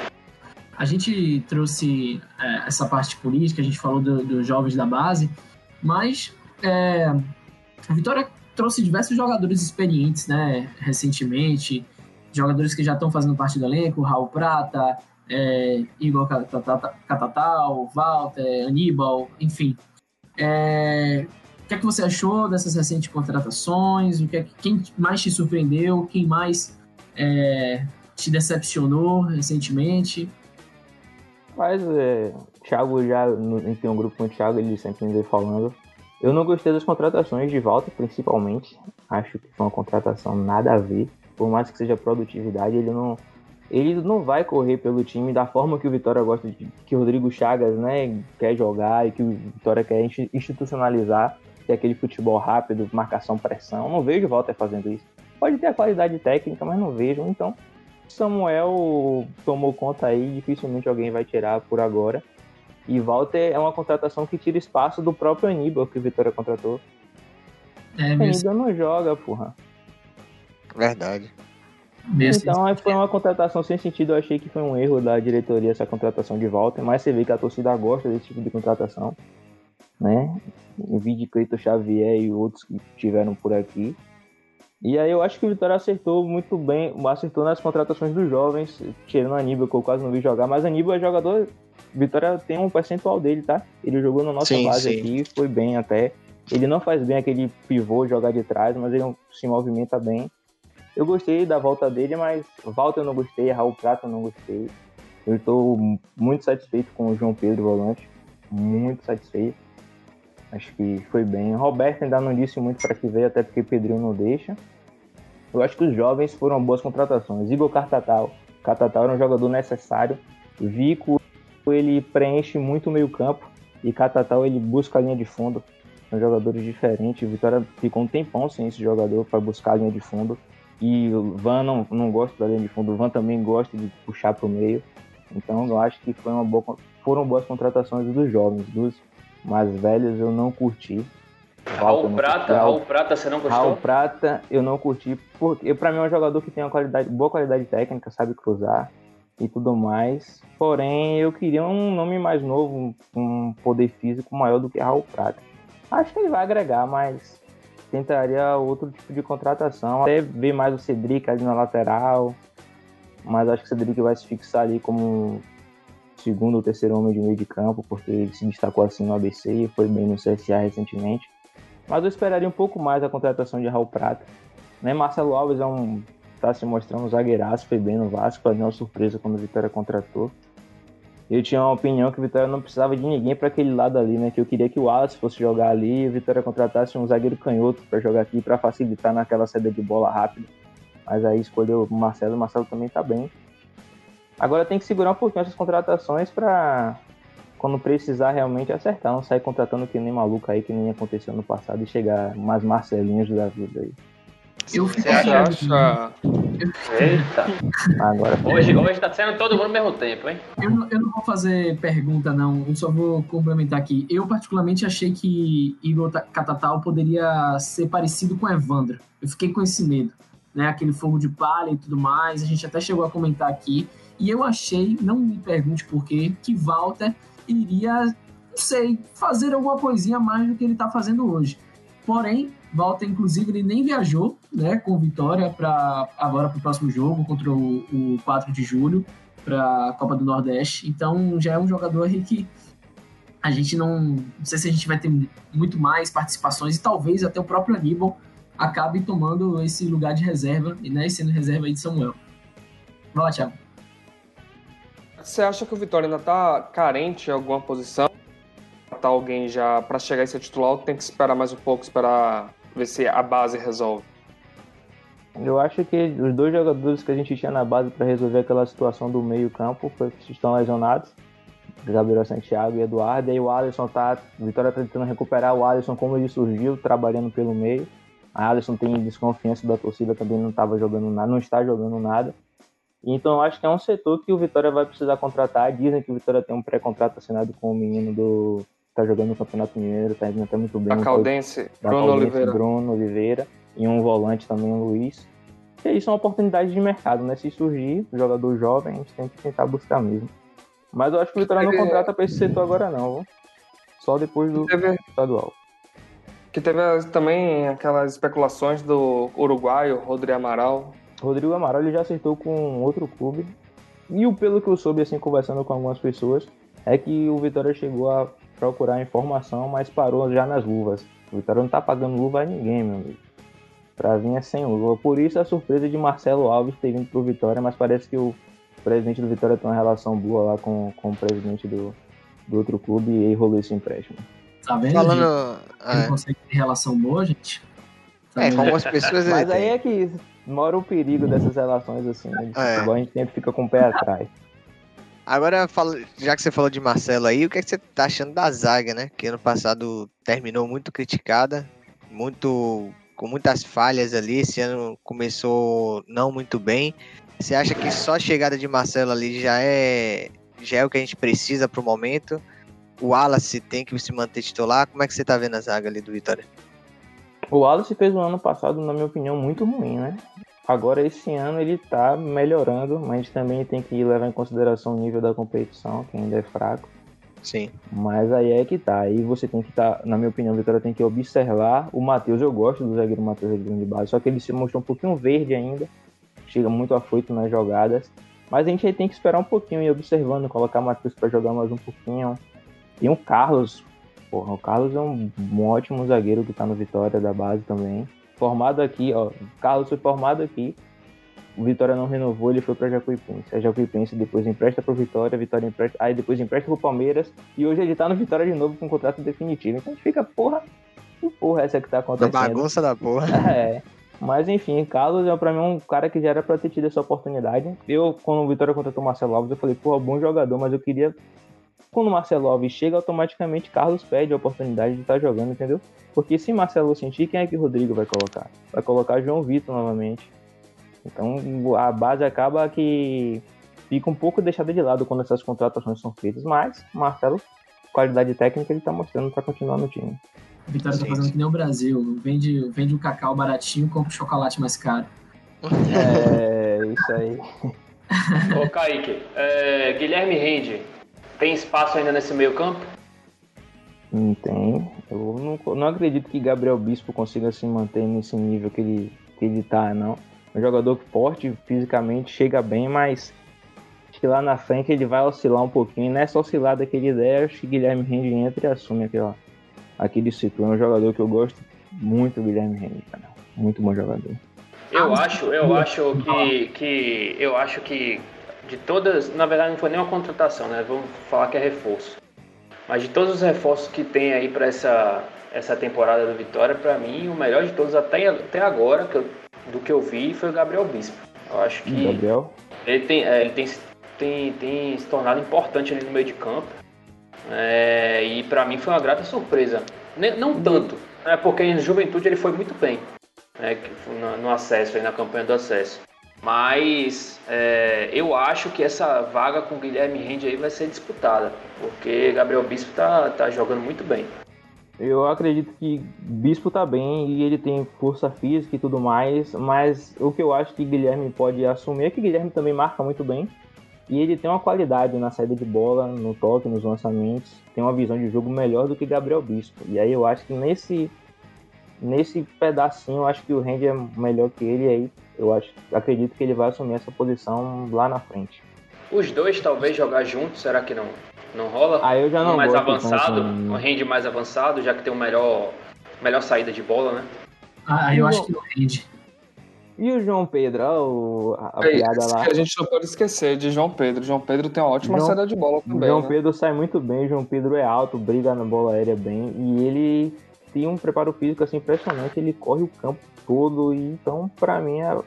A gente trouxe é, essa parte política, a gente falou do- dos jovens da base, mas é, a Vitória trouxe diversos jogadores experientes, né, recentemente, jogadores que já estão fazendo parte do elenco, Raul Prata, é, Igor Catata- Catatal, Walter, Aníbal, enfim. É, o que é que você achou dessas recentes contratações? O que é que- quem mais te surpreendeu? Quem mais é, te decepcionou recentemente? Mas é, Thiago já, tem um grupo com o Thiago, ele sempre me vem falando. Eu não gostei das contratações de volta, principalmente. Acho que foi uma contratação nada a ver. Por mais que seja produtividade, ele não, ele não vai correr pelo time da forma que o Vitória gosta de, que o Rodrigo Chagas, né, quer jogar e que o Vitória quer insti- institucionalizar, que é aquele futebol rápido, marcação, pressão. Não vejo o Walter fazendo isso. Pode ter a qualidade técnica, mas não vejo. Então, Samuel tomou conta aí, dificilmente alguém vai tirar por agora. E Walter é uma contratação que tira espaço do próprio Aníbal que o Vitória contratou. É, Aníbal não joga, porra. Verdade. meio. Então aí foi uma contratação sem sentido. Eu achei que foi um erro da diretoria essa contratação de Walter, mas você vê que a torcida gosta desse tipo de contratação, né? O vídeo de Cleiton Xavier e outros que tiveram por aqui. E aí eu acho que o Vitória acertou muito bem, acertou nas contratações dos jovens, tirando o Aníbal, que eu quase não vi jogar, mas Aníbal é jogador. Vitória tem um percentual dele, tá? Ele jogou na nossa Sim, base sim. aqui, foi bem até. Ele não faz bem aquele pivô jogar de trás, mas ele é se movimenta bem. Eu gostei da volta dele, mas Walter eu não gostei, Raul Prata eu não gostei. Eu estou muito satisfeito com o João Pedro volante, muito satisfeito. Acho que foi bem. O Roberto ainda não disse muito para que veio, até porque Pedrinho não deixa. Eu acho que os jovens foram boas contratações. Igor Catatal. Catatal era um jogador necessário. Vico, ele preenche muito o meio campo. E Catatal, ele busca a linha de fundo. São jogadores diferentes. Vitória ficou um tempão sem esse jogador para buscar a linha de fundo. E o Van não, não gosta da linha de fundo. O Van também gosta de puxar para o meio. Então eu acho que foi uma boa, foram boas contratações dos jovens. Dos mais velhos eu não curti. Raul Prata. Raul Prata, você não gostou? Raul Prata eu não curti, porque pra mim é um jogador que tem uma qualidade, boa qualidade técnica, sabe cruzar e tudo mais. Porém, eu queria um nome mais novo, um poder físico maior do que Raul Prata. Acho que ele vai agregar, mas tentaria outro tipo de contratação. Até ver mais o Cedric ali na lateral. Mas acho que o Cedric vai se fixar ali como segundo ou terceiro homem de meio de campo, porque ele se destacou assim no ABC e foi bem no CSA recentemente. Mas eu esperaria um pouco mais a contratação de Raul Prata. Né? Marcelo Alves é um tá se mostrando um zagueiraço, foi bem no Vasco, foi uma surpresa quando o Vitória contratou. Eu tinha uma opinião que o Vitória não precisava de ninguém para aquele lado ali, né? Que eu queria que o Wallace fosse jogar ali e o Vitória contratasse um zagueiro canhoto para jogar aqui para facilitar naquela saída de bola rápida. Mas aí escolheu o Marcelo, o Marcelo também tá bem. Agora tem que segurar um pouquinho essas contratações para quando precisar realmente acertar, não sair contratando que nem maluco aí, que nem aconteceu no passado e chegar mais Marcelinhos da vida aí. Eu Você fico Você acha. Eita, Agora hoje, hoje tá sendo todo mundo ao mesmo tempo, hein? Eu, não- eu não vou fazer pergunta, não. Eu só vou complementar aqui. Eu, particularmente, achei que Igor Ta- Catatal poderia ser parecido com Evandro. Eu fiquei com esse medo. Né? Aquele fogo de palha e tudo mais. A gente até chegou a comentar aqui. E eu achei, não me pergunte por quê, que Walter iria sei, fazer alguma coisinha mais do que ele está fazendo hoje. Porém, Walter, inclusive, ele nem viajou né, com vitória para agora para o próximo jogo, contra o, o 4 de julho, para a Copa do Nordeste. Então, já é um jogador aí que a gente não. Não sei se a gente vai ter muito mais participações e talvez até o próprio Aníbal acabe tomando esse lugar de reserva né, sendo reserva aí de Samuel. Vai lá, Thiago. Você acha que o Vitória ainda está carente em alguma posição? Tá alguém já para chegar a ser titular tem que esperar mais um pouco, esperar ver se a base resolve? Eu acho que os dois jogadores que a gente tinha na base para resolver aquela situação do meio-campo estão lesionados. Gabriel Santiago e Eduardo. E o Alisson tá. Vitória tá tentando recuperar o Alisson como ele surgiu, trabalhando pelo meio. A Alisson tem desconfiança da torcida, também não estava jogando nada, não está jogando nada. Então eu acho que é um setor que o Vitória vai precisar contratar. Dizem que o Vitória tem um pré-contrato assinado com o menino do. tá jogando no Campeonato Mineiro, tá indo até muito bem. A Caldense, Bruno Caldense, Oliveira. Bruno Oliveira. E um volante também, o Luiz. E aí são oportunidades de mercado, né? Se surgir, jogador jovem, a gente tem que tentar buscar mesmo. Mas eu acho que o Vitória não contrata para esse setor agora não, viu? Só depois do teve, estadual. Que teve também aquelas especulações do uruguaio Rodrigo Amaral. Rodrigo Amaral ele já acertou com outro clube. E pelo que eu soube, assim, conversando com algumas pessoas, é que o Vitória chegou a procurar informação, mas parou já nas luvas. O Vitória não tá pagando luva a ninguém, meu amigo. Pra vir é sem luva. Por isso a surpresa de Marcelo Alves ter vindo pro Vitória, mas parece que o presidente do Vitória tem uma relação boa lá com, com o presidente do, do outro clube e aí rolou esse empréstimo. Tá vendo? Falando. Ele é. consegue ter relação boa, gente? Tá é, com algumas pessoas. Mas aí é que mora o perigo dessas relações assim. Né? É. a gente sempre fica com o pé atrás. Agora, já que você falou de Marcelo aí, o que, é que você tá achando da zaga, né? Que ano passado terminou muito criticada, muito com muitas falhas ali. Esse ano começou não muito bem. Você acha que só a chegada de Marcelo ali já é, já é o que a gente precisa para o momento? O Wallace tem que se manter titular? Como é que você tá vendo a zaga ali do Vitória? O Wallace fez um ano passado, na minha opinião, muito ruim, né? Agora, esse ano, ele tá melhorando, mas a gente também tem que levar em consideração o nível da competição, que ainda é fraco. Sim. Mas aí é que tá. Aí você tem que estar, tá, na minha opinião, o Vitória tem que observar o Matheus. Eu gosto do zagueiro Matheus de base, só que ele se mostrou um pouquinho verde ainda chega muito afoito nas jogadas. Mas a gente tem que esperar um pouquinho e observando, colocar o Matheus para jogar mais um pouquinho. E um Carlos, porra, o Carlos é um, um ótimo zagueiro que tá no Vitória da base também. Formado aqui, ó, Carlos foi formado aqui. O Vitória não renovou, ele foi para Jacuipense. A Jacuipense depois empresta para Vitória, Vitória empresta, aí depois empresta pro Palmeiras e hoje ele tá no Vitória de novo com contrato definitivo. Então a gente fica, porra, que porra é essa que tá acontecendo? A bagunça da porra. É. Mas enfim, Carlos é para mim um cara que já era para ter tido essa oportunidade. Eu, quando o Vitória contratou o Marcelo Alves, eu falei, pô, bom jogador, mas eu queria. Quando o Marcelo Alves chega, automaticamente Carlos pede a oportunidade de estar jogando, entendeu? Porque se Marcelo sentir, quem é que o Rodrigo vai colocar? Vai colocar João Vitor novamente. Então a base acaba que fica um pouco deixada de lado quando essas contratações são feitas, mas Marcelo, qualidade técnica, ele tá mostrando para continuar no time. A Vitória tá fazendo que nem o Brasil. Vende, vende o cacau baratinho, compra o chocolate mais caro. É, isso aí. Ô, Kaique, é, Guilherme Rende, tem espaço ainda nesse meio campo? Não tem. Eu não, não acredito que Gabriel Bispo consiga se manter nesse nível que ele, que ele tá, não. É um jogador forte fisicamente, chega bem, mas acho que lá na frente ele vai oscilar um pouquinho. Nessa oscilada que ele der, acho que Guilherme Rende entra e assume aquela aqui de Citu. É um jogador que eu gosto muito, Guilherme Henrique, cara. Muito bom jogador. Eu acho, eu acho que, que eu acho que de todas, na verdade não foi nem uma contratação, né? Vamos falar que é reforço. Mas de todos os reforços que tem aí para essa essa temporada do Vitória, para mim o melhor de todos até, até agora que eu, do que eu vi foi o Gabriel Bispo. Eu acho que Gabriel? ele tem, é, ele tem, tem, tem se tornado importante ali no meio de campo. É, e para mim foi uma grata surpresa. Não uhum. tanto, né, porque em juventude ele foi muito bem né, no, no acesso, na campanha do acesso. Mas é, eu acho que essa vaga com o Guilherme Rende aí vai ser disputada, porque Gabriel Bispo tá, tá jogando muito bem. Eu acredito que Bispo tá bem e ele tem força física e tudo mais, mas o que eu acho que Guilherme pode assumir é que Guilherme também marca muito bem. E ele tem uma qualidade na saída de bola, no toque, nos lançamentos, tem uma visão de jogo melhor do que Gabriel Bispo. E aí eu acho que nesse nesse pedacinho, eu acho que o Randy é melhor que ele, aí eu acho, acredito que ele vai assumir essa posição lá na frente. Os dois talvez jogar juntos, será que não não rola? Aí eu já não um mais gosto avançado, tanto, um Randy mais avançado, já que tem um melhor melhor saída de bola, né? Ah, eu acho que não rende. E o João Pedro, ó, o- a, a É, piada lá. A gente não pode esquecer de João Pedro. João Pedro tem uma ótima João- saída de bola também. João né? Pedro sai muito bem, João Pedro é alto, briga na bola aérea bem e ele tem um preparo físico assim impressionante, ele corre o campo todo e então pra mim é,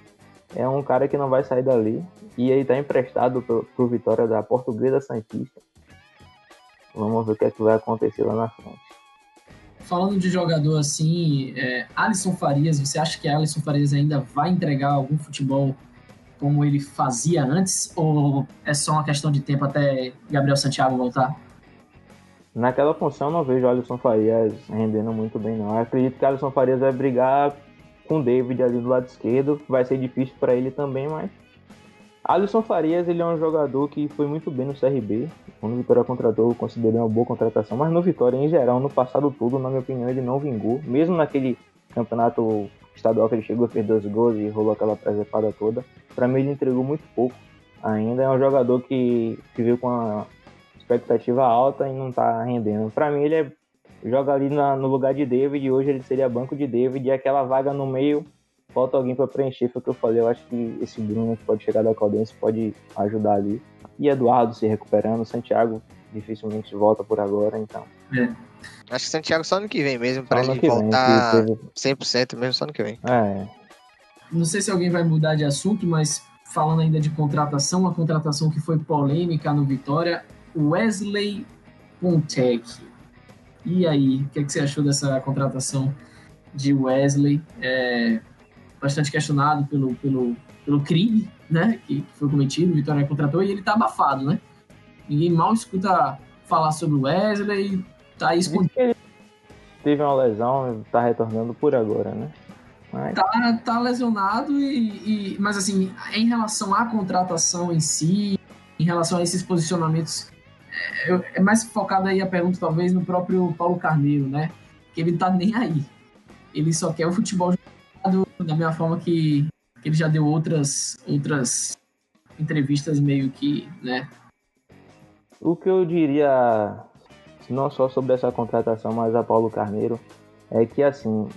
é um cara que não vai sair dali e ele tá emprestado pro, pro Vitória da Portuguesa Santista. Vamos ver o que é que vai acontecer lá na frente. Falando de jogador assim, é, Alisson Farias, você acha que Alisson Farias ainda vai entregar algum futebol como ele fazia antes? Ou é só uma questão de tempo até Gabriel Santiago voltar? Naquela função não vejo o Alisson Farias rendendo muito bem não. Eu acredito que o Alisson Farias vai brigar com o David ali do lado esquerdo, vai ser difícil para ele também, mas Alisson Farias ele é um jogador que foi muito bem no CRB. Quando o Vitória contratou, eu considerei uma boa contratação, mas no Vitória em geral, no passado todo, na minha opinião, ele não vingou. Mesmo naquele campeonato estadual que ele chegou, fez dois gols e rolou aquela presepada toda. Para mim ele entregou muito pouco ainda. É um jogador que, que veio com a expectativa alta e não tá rendendo. Para mim ele é, joga ali na- no lugar de David, e hoje ele seria banco de David e aquela vaga no meio falta alguém para preencher, foi o que eu falei. Eu acho que esse Bruno que pode chegar da Caldense pode ajudar ali. E Eduardo se recuperando, Santiago dificilmente volta por agora, então. Acho que Santiago só ano que vem mesmo, ano ele que vem, voltar que teve- 100% mesmo só ano que vem. É, Não sei se alguém vai mudar de assunto, mas falando ainda de contratação, uma contratação que foi polêmica no Vitória, Wesley Pontec. E aí, o que, é que você achou dessa contratação de Wesley? É, bastante questionado pelo, pelo, pelo crime né, que, que foi cometido, o Vitória contratou, e ele tá abafado, né? Ninguém mal escuta falar sobre o Wesley, tá aí escondido. teve uma lesão tá retornando por agora, né? Mas tá, tá lesionado e, e- mas assim em relação à contratação em si em relação a esses posicionamentos é, é mais focado aí a pergunta talvez no próprio Paulo Carneiro né? Que ele tá nem aí. Ele só quer o futebol jogado da mesma forma que, que ele já deu outras outras entrevistas meio que né? O que eu diria, não só sobre essa contratação, mas a Paulo Carneiro, é que assim,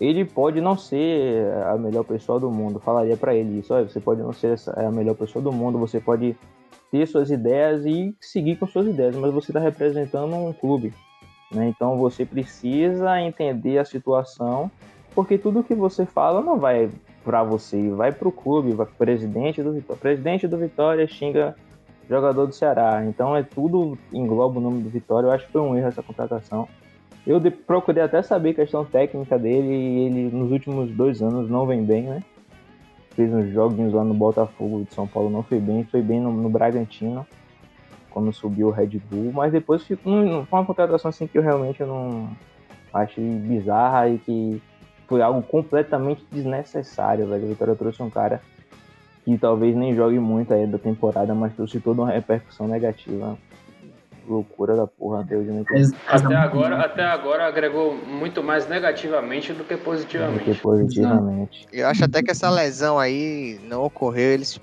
ele pode não ser a melhor pessoa do mundo. Falaria pra ele isso, olha, você pode não ser essa- a melhor pessoa do mundo, você pode ter suas ideias e seguir com suas ideias, mas você está representando um clube, né? Então você precisa entender a situação, porque tudo que você fala não vai para você, vai para o clube, vai presidente do Vitória. Presidente do Vitória xinga jogador do Ceará. Então é tudo engloba o nome do Vitória. Eu acho que foi um erro essa contratação. Eu procurei até saber questão técnica dele e ele nos últimos dois anos não vem bem, né? Fez uns joguinhos lá no Botafogo de São Paulo, não foi bem, foi bem no, no Bragantino, quando subiu o Red Bull, mas depois ficou não- foi uma contratação assim que eu realmente não achei bizarra e que foi algo completamente desnecessário, velho. O Vitória trouxe um cara que talvez nem jogue muito aí da temporada, mas trouxe toda uma repercussão negativa. Loucura da porra, Deus Até agora, até agora agregou muito mais negativamente do que do que positivamente. positivamente. Eu acho até que essa lesão aí não ocorreu, eles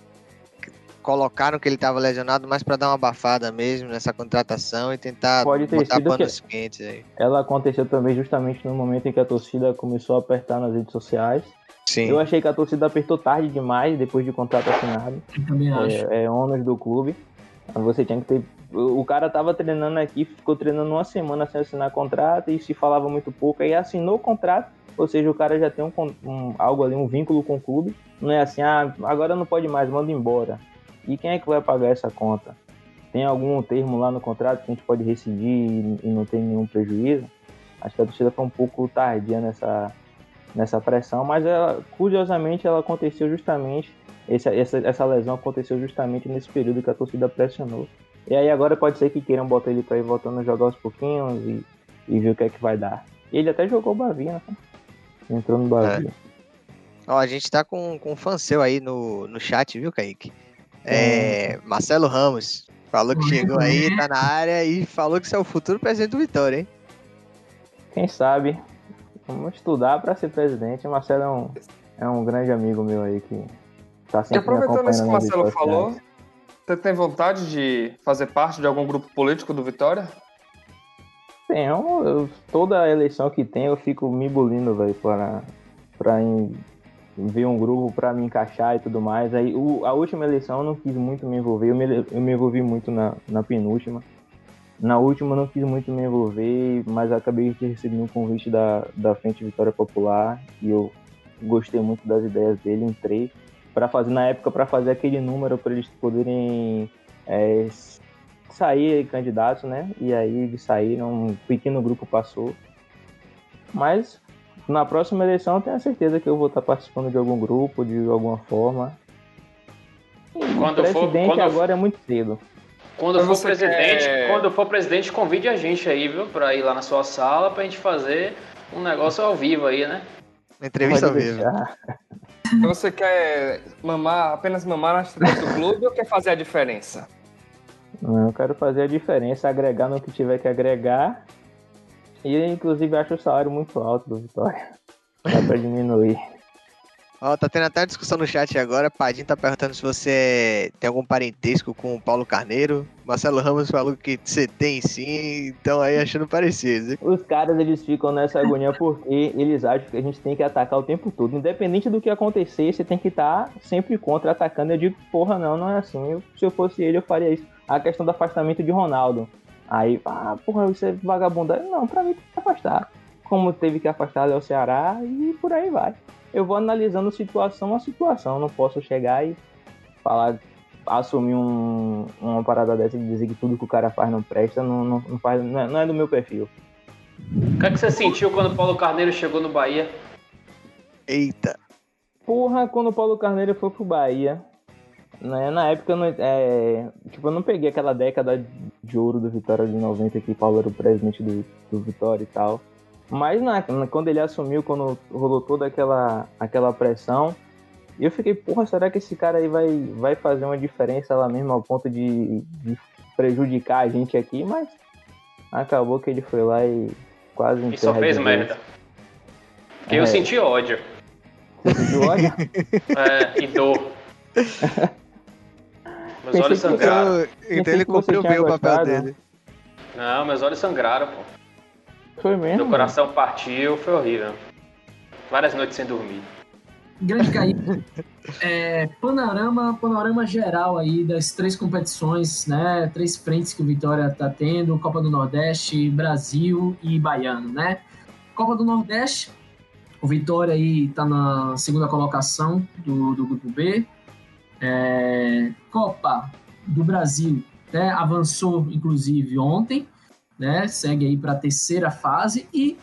colocaram que ele estava lesionado mais para dar uma abafada mesmo nessa contratação e tentar Pode ter botar sido que- panos quentes aí. Ela aconteceu também justamente no momento em que a torcida começou a apertar nas redes sociais. Sim. Eu achei que a torcida apertou tarde demais depois de contrato assinado. eu também acho É, é ônus do clube. Você tinha que ter. O cara tava treinando aqui, ficou treinando uma semana sem assinar contrato e se falava muito pouco. Aí assinou o contrato, ou seja, o cara já tem um, um- algo ali, um vínculo com o clube. Não é assim, ah, agora não pode mais, manda embora. E quem é que vai pagar essa conta? Tem algum termo lá no contrato que a gente pode rescindir e, e não tem nenhum prejuízo? Acho que a torcida foi um pouco tardia nessa, nessa pressão, mas ela, curiosamente ela aconteceu justamente essa, essa, essa lesão aconteceu justamente nesse período que a torcida pressionou. E aí agora pode ser que queiram botar ele para ir voltando a jogar aos pouquinhos e, e ver o que é que vai dar. E ele até jogou o Bavia, né? Entrou no Bavia. Ó, a gente tá com, com um fã seu aí no, no chat, viu, Kaique? É, Marcelo Ramos falou que chegou aí, tá na área e falou que você é o futuro presidente do Vitória, hein? Quem sabe? Vamos estudar para ser presidente. O Marcelo é um, é um grande amigo meu aí que tá E sempre me aproveitando isso que o Marcelo falou, sociais. Você tem vontade de fazer parte de algum grupo político do Vitória? Tenho, eu, toda eleição que tem eu fico me bulindo, velho, para, para em- ver um grupo para me encaixar e tudo mais. Aí o- a última eleição eu não quis muito me envolver, eu me, eu me envolvi muito na, na penúltima. Na última eu não quis muito me envolver, mas acabei de receber um convite da, da Frente Vitória Popular e eu gostei muito das ideias dele, entrei para fazer na época para fazer aquele número para eles poderem é, sair candidatos, né? E aí de sair um pequeno grupo passou. Mas na próxima eleição eu tenho certeza que eu vou estar participando de algum grupo, de alguma forma. E Quando for- presidente quando- agora é muito cedo. Quando for presidente, quer- quando for presidente, convide a gente aí, viu? Pra ir lá na sua sala pra gente fazer um negócio ao vivo aí, né? Uma entrevista ao vivo. deixar. Você quer mamar, apenas mamar na estrutura do clube ou quer fazer a diferença? Eu quero fazer a diferença, agregar no que tiver que agregar. E inclusive acho o salário muito alto do Vitória. Dá pra diminuir. Ó, tá tendo até uma discussão no chat agora. Padinho tá perguntando se você tem algum parentesco com o Paulo Carneiro. Marcelo Ramos falou que você tem sim, então aí achando parecido. Os caras eles ficam nessa agonia porque eles acham que a gente tem que atacar o tempo todo. Independente do que acontecer, você tem que estar sempre contra atacando. Eu digo, porra, não, não é assim. Eu- se eu fosse ele, eu faria isso. A questão do afastamento de Ronaldo. Aí, ah, porra, isso é vagabundagem. Não, pra mim tem que afastar. Como teve que afastar Léo Ceará e por aí vai. Eu vou analisando situação a situação. Eu não posso chegar e falar, assumir um- uma parada dessa e dizer que tudo que o cara faz não presta, não, não, não faz, não é- não é do meu perfil. O que, é que você sentiu quando o Paulo Carneiro chegou no Bahia? Eita. Porra, quando o Paulo Carneiro foi pro Bahia, né, na época eu não, é, tipo, eu não peguei aquela década de ouro do Vitória de 90 que Paulo era o presidente do, do Vitória e tal. Mas na, na- quando ele assumiu, quando rolou toda aquela, aquela pressão, eu fiquei, porra, será que esse cara aí vai, vai fazer uma diferença lá mesmo ao ponto de, de prejudicar a gente aqui? Mas acabou que ele foi lá e quase E só fez merda. Porque É. eu senti ódio. Você sentiu ódio? É, e dor. Meus olhos sangraram. Então, então ele cumpriu bem o papel gostado. dele. Não, meus olhos sangraram, pô. Foi mesmo? Meu coração partiu, foi horrível. Várias noites sem dormir. Grande Caíque. É, panorama, panorama geral aí das três competições, né? Três frentes que o Vitória tá tendo: Copa do Nordeste, Brasil e Baiano, né? Copa do Nordeste, o Vitória aí tá na segunda colocação do, do grupo B. É, Copa do Brasil, né? Avançou inclusive ontem, né? Segue aí para a terceira fase e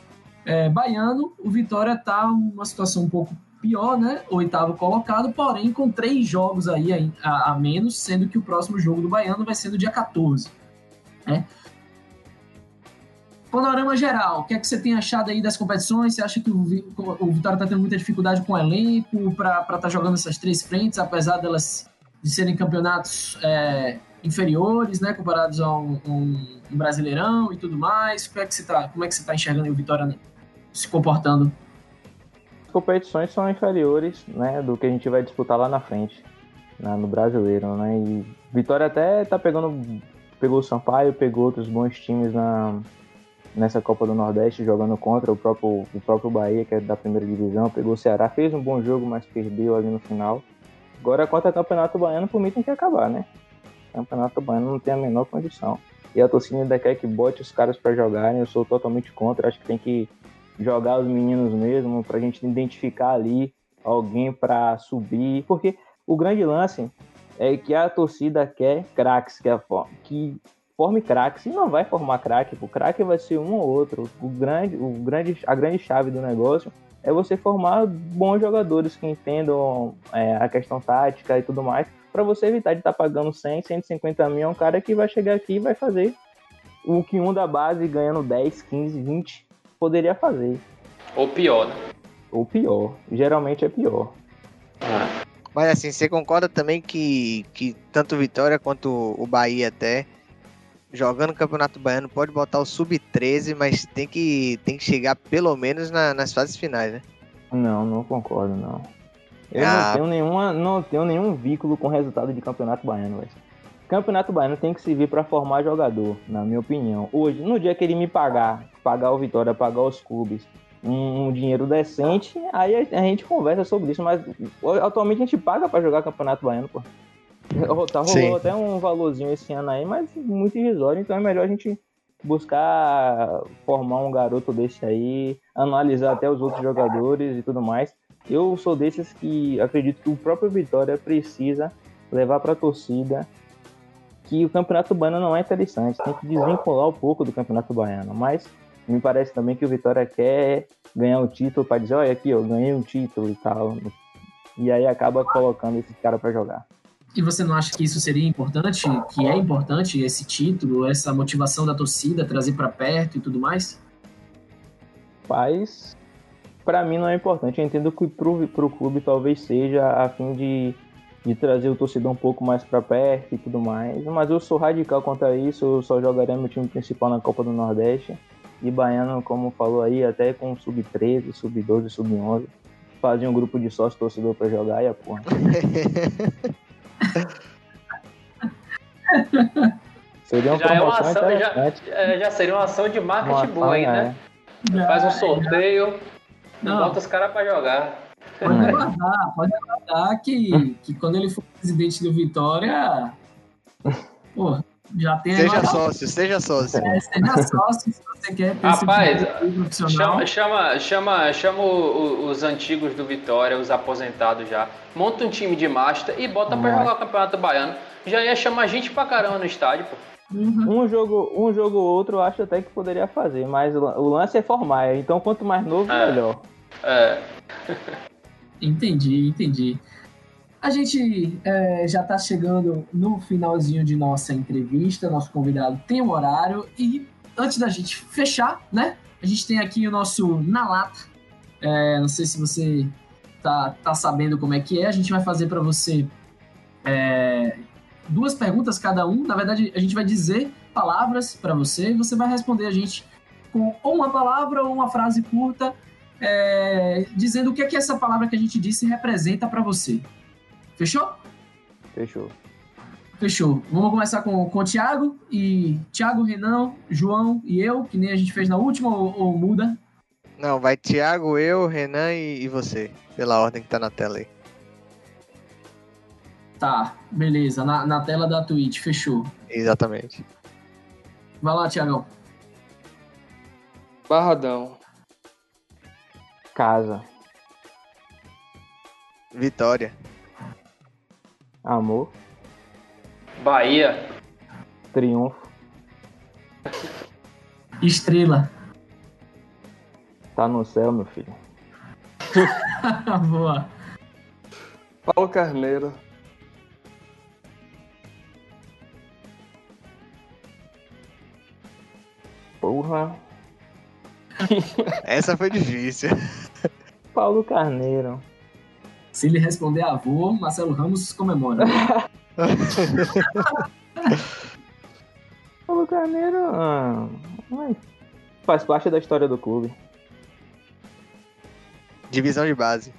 é, Baiano, o Vitória tá numa situação um pouco pior, né? Oitavo colocado, porém com três jogos aí a, a- menos, sendo que o próximo jogo do Baiano vai ser no dia 14. Né? Panorama geral, o que é que você tem achado aí das competições? Você acha que o, o Vitória tá tendo muita dificuldade com o elenco para estar tá jogando essas três frentes, apesar delas de serem campeonatos é, inferiores, né? Comparados a um, um- um brasileirão e tudo mais? Como é que você tá, como é que você tá enxergando o Vitória se comportando? As competições são inferiores, né, do que a gente vai disputar lá na frente, né, no brasileiro, né? E Vitória até tá pegando, pegou o Sampaio, pegou outros bons times na nessa Copa do Nordeste jogando contra o próprio o próprio Bahia, que é da primeira divisão, pegou o Ceará, fez um bom jogo, mas perdeu ali no final. Agora contra o Campeonato Baiano, por mim tem que acabar, né? Campeonato Baiano não tem a menor condição. E a torcida ainda quer que bote os caras para jogarem, eu sou totalmente contra, acho que tem que jogar os meninos mesmo, pra gente identificar ali alguém para subir, porque o grande lance é que a torcida quer craques, que, que forme craques, e não vai formar craque, o craque vai ser um ou outro. O grande, o grande, a grande chave do negócio é você formar bons jogadores que entendam é, a questão tática e tudo mais, para você evitar de estar tá pagando 100, 150 mil a um cara que vai chegar aqui e vai fazer o que um da base ganhando 10, 15, 20 poderia fazer. Ou pior, né? Ou pior. Geralmente é pior. Mas assim, você concorda também que, que tanto Vitória quanto o Bahia até jogando o Campeonato Baiano pode botar o sub-13, mas tem que, tem que chegar pelo menos na- nas fases finais, né? Não, não concordo, não. Eu Ah. não tenho nenhuma, não tenho nenhum vínculo com o resultado de Campeonato Baiano, velho. Campeonato Baiano tem que servir pra formar jogador, na minha opinião. Hoje, no dia que ele me pagar, pagar o Vitória, pagar os clubes, um, um dinheiro decente, aí a, a gente conversa sobre isso, mas atualmente a gente paga pra jogar Campeonato Baiano, pô. Tá, rolou Sim. até um valorzinho esse ano aí, mas muito irrisório, então é melhor a gente buscar formar um garoto desse aí, analisar até os outros jogadores e tudo mais. Eu sou desses que acredito que o próprio Vitória precisa levar para a torcida que o Campeonato Baiano não é interessante, tem que desvincular um pouco do Campeonato Baiano, mas me parece também que o Vitória quer ganhar o título para dizer, olha aqui, eu ganhei um título e tal. E aí acaba colocando esse cara para jogar. E você não acha que isso seria importante? Que é importante esse título, essa motivação da torcida, trazer pra perto e tudo mais? Mas para mim não é importante. Eu entendo que pro, pro clube talvez seja a fim de, de trazer o torcedor um pouco mais para perto e tudo mais. Mas eu sou radical quanto a isso. Eu só jogaria meu time principal na Copa do Nordeste. E Baiano, como falou aí, até com sub-13, sub-12, sub-11. Fazia um grupo de sócio torcedor para jogar e a porra. Seria uma Já é uma promoção ação, já, interessante. é, já seria uma ação de marketing boa né? Faz um sorteio, Não. bota os caras pra jogar. Pode aguardar, pode aguardar que, que quando ele for presidente do Vitória, pô, já tem Seja agora- sócio, seja sócio. É, seja sócio se você quer Rapaz. Chama, chama, chama, chama o- o- os antigos do Vitória, os aposentados já. Monta um time de master e bota pra jogar o Campeonato Baiano. Já ia chamar gente pra caramba no estádio, pô. Uhum. Um jogo, um jogo ou outro eu acho até que poderia fazer, mas o lance é formar, então quanto mais novo, É. melhor. É, Entendi, entendi. A gente é, já está chegando no finalzinho de nossa entrevista. Nosso convidado tem um horário. E antes da gente fechar, né? A gente tem aqui o nosso Na Lata. É, não sei se você tá, tá sabendo como é que é. A gente vai fazer para você é, duas perguntas cada um. Na verdade, a gente vai dizer palavras para você e você vai responder a gente com ou uma palavra ou uma frase curta é, dizendo o que é que essa palavra que a gente disse representa para você. Fechou? Fechou. Fechou. Vamos começar com, com o Thiago e Thiago, Renan, João e eu, que nem a gente fez na última ou, ou muda? Não, vai Thiago, eu, Renan e, e você. Pela ordem que tá na tela aí. Tá, beleza. Na, na tela da Twitch, fechou. Exatamente. Vai lá, Thiagão. Barradão. Casa, Vitória. amor, Bahia, triunfo, Estrela. tá no céu, meu filho. Boa. Paulo Carneiro. Porra. Essa foi difícil. Paulo Carneiro. Se ele responder avô, Marcelo Ramos comemora. Paulo Carneiro. ah, faz parte da história do clube. Divisão de base.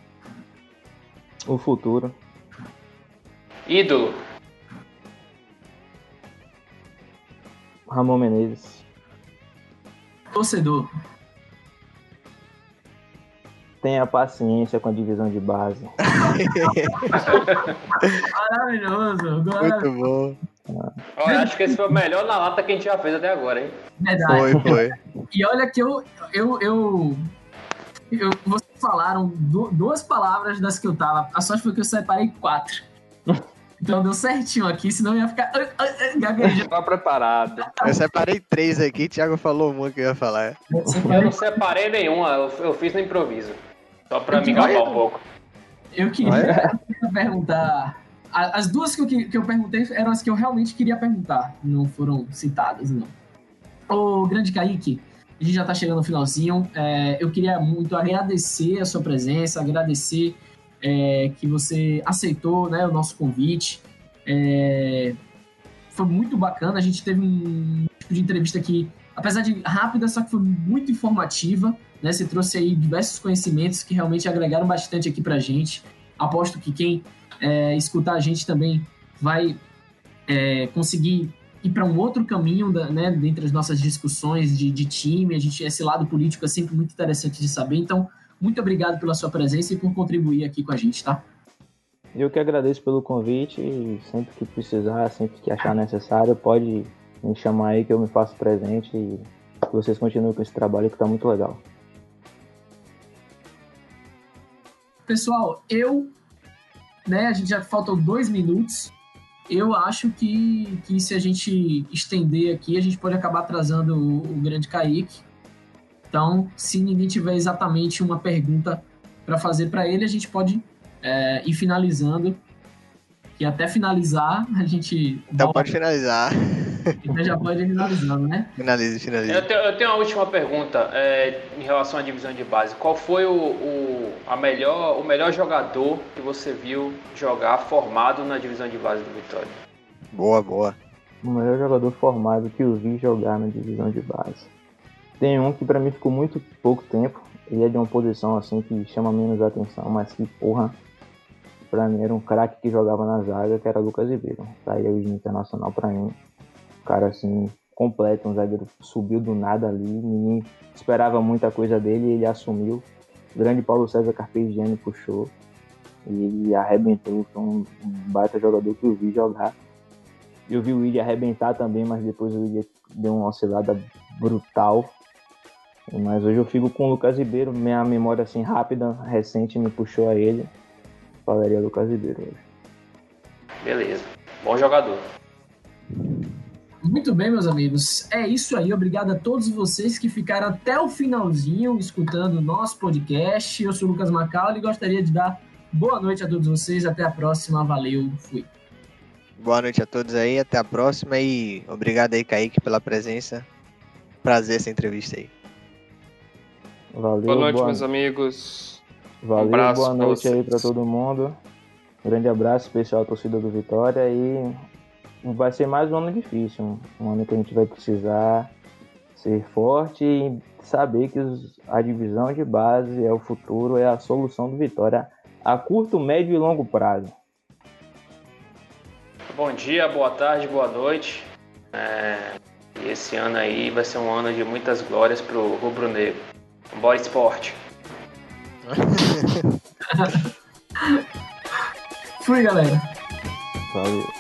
O futuro. ídolo, Ramon Menezes. Torcedor. Tenha paciência com a divisão de base. Maravilhoso. Agora, Muito bom. Olha, acho que esse foi o melhor na lata que a gente já fez até agora, hein? verdade. Foi, foi. E olha que eu. eu, eu, eu vocês falaram du- duas palavras das que eu tava. A sorte foi que eu separei quatro. Então deu certinho aqui, senão eu ia ficar gaguejando. Tá preparado. Eu separei três aqui, Thiago falou uma que eu ia falar. Eu não separei nenhuma, eu, eu fiz no improviso. Só pra me gabar um pouco. Eu queria, perguntar. As duas que eu, que que eu perguntei eram as que eu realmente queria perguntar. Não foram citadas, não. Ô, grande Kaique, a gente já tá chegando no finalzinho. É, eu queria muito agradecer a sua presença, agradecer é, que você aceitou né, o nosso convite. É, foi muito bacana. A gente teve um tipo de entrevista que, apesar de rápida, só que foi muito informativa. Né? Você trouxe aí diversos conhecimentos que realmente agregaram bastante aqui pra gente. Aposto que quem é, escutar a gente também vai é, conseguir ir para um outro caminho da, né, dentre as nossas discussões de, de time. A gente, esse lado político é sempre muito interessante de saber. Então, muito obrigado pela sua presença e por contribuir aqui com a gente, tá? Eu que agradeço pelo convite e sempre que precisar, sempre que achar necessário, pode me chamar aí que eu me faço presente e que vocês continuem com esse trabalho que está muito legal. Pessoal, eu, né, a gente já faltam dois minutos. Eu acho que, que se a gente estender aqui, a gente pode acabar atrasando o, o grande Kaique. Então, se ninguém tiver exatamente uma pergunta para fazer para ele, a gente pode é, ir finalizando. E até finalizar, a gente. Então pode finalizar. Então já pode ir finalizando, né? Finalize, finalize. Eu tenho, eu tenho uma última pergunta é, em relação à divisão de base. Qual foi o, o, a melhor, o melhor jogador que você viu jogar formado na divisão de base do Vitória? Boa, boa. O melhor jogador formado que eu vi jogar na divisão de base. Tem um que para mim ficou muito pouco tempo. Ele é de uma posição assim que chama menos atenção, mas que porra Pra mim era um craque que jogava na zaga, que era Lucas Ribeiro. Saía hoje internacional pra mim. Cara assim, completo, um zagueiro subiu do nada ali, ninguém esperava muita coisa dele ele assumiu. O grande Paulo César Carpegiani puxou e arrebentou. Foi um, baita jogador que eu vi jogar. Eu vi o William arrebentar também, mas depois o William deu uma oscilada brutal. Mas hoje eu fico com o Lucas Ribeiro, minha memória assim rápida, recente, me puxou a ele falaria Lucas Ribeiro hoje. Beleza. Bom jogador. Muito bem, meus amigos. É isso aí. Obrigado a todos vocês que ficaram até o finalzinho escutando o nosso podcast. Eu sou o Lucas Macaulay e gostaria de dar boa noite a todos vocês. Até a próxima. Valeu. Fui. Boa noite a todos aí. Até a próxima e obrigado aí, Kaique, pela presença. Prazer essa entrevista aí. Valeu. Boa noite, boa... meus amigos. Valeu, um boa noite aí para todo mundo. Um grande abraço especial à torcida do Vitória e vai ser mais um ano difícil, um ano que a gente vai precisar ser forte e saber que a divisão de base é o futuro, é a solução do Vitória a curto, médio e longo prazo. Bom dia, boa tarde, boa noite. É, esse ano aí vai ser um ano de muitas glórias para o Rubro Negro. Bora esporte! Fui, galera. Valeu.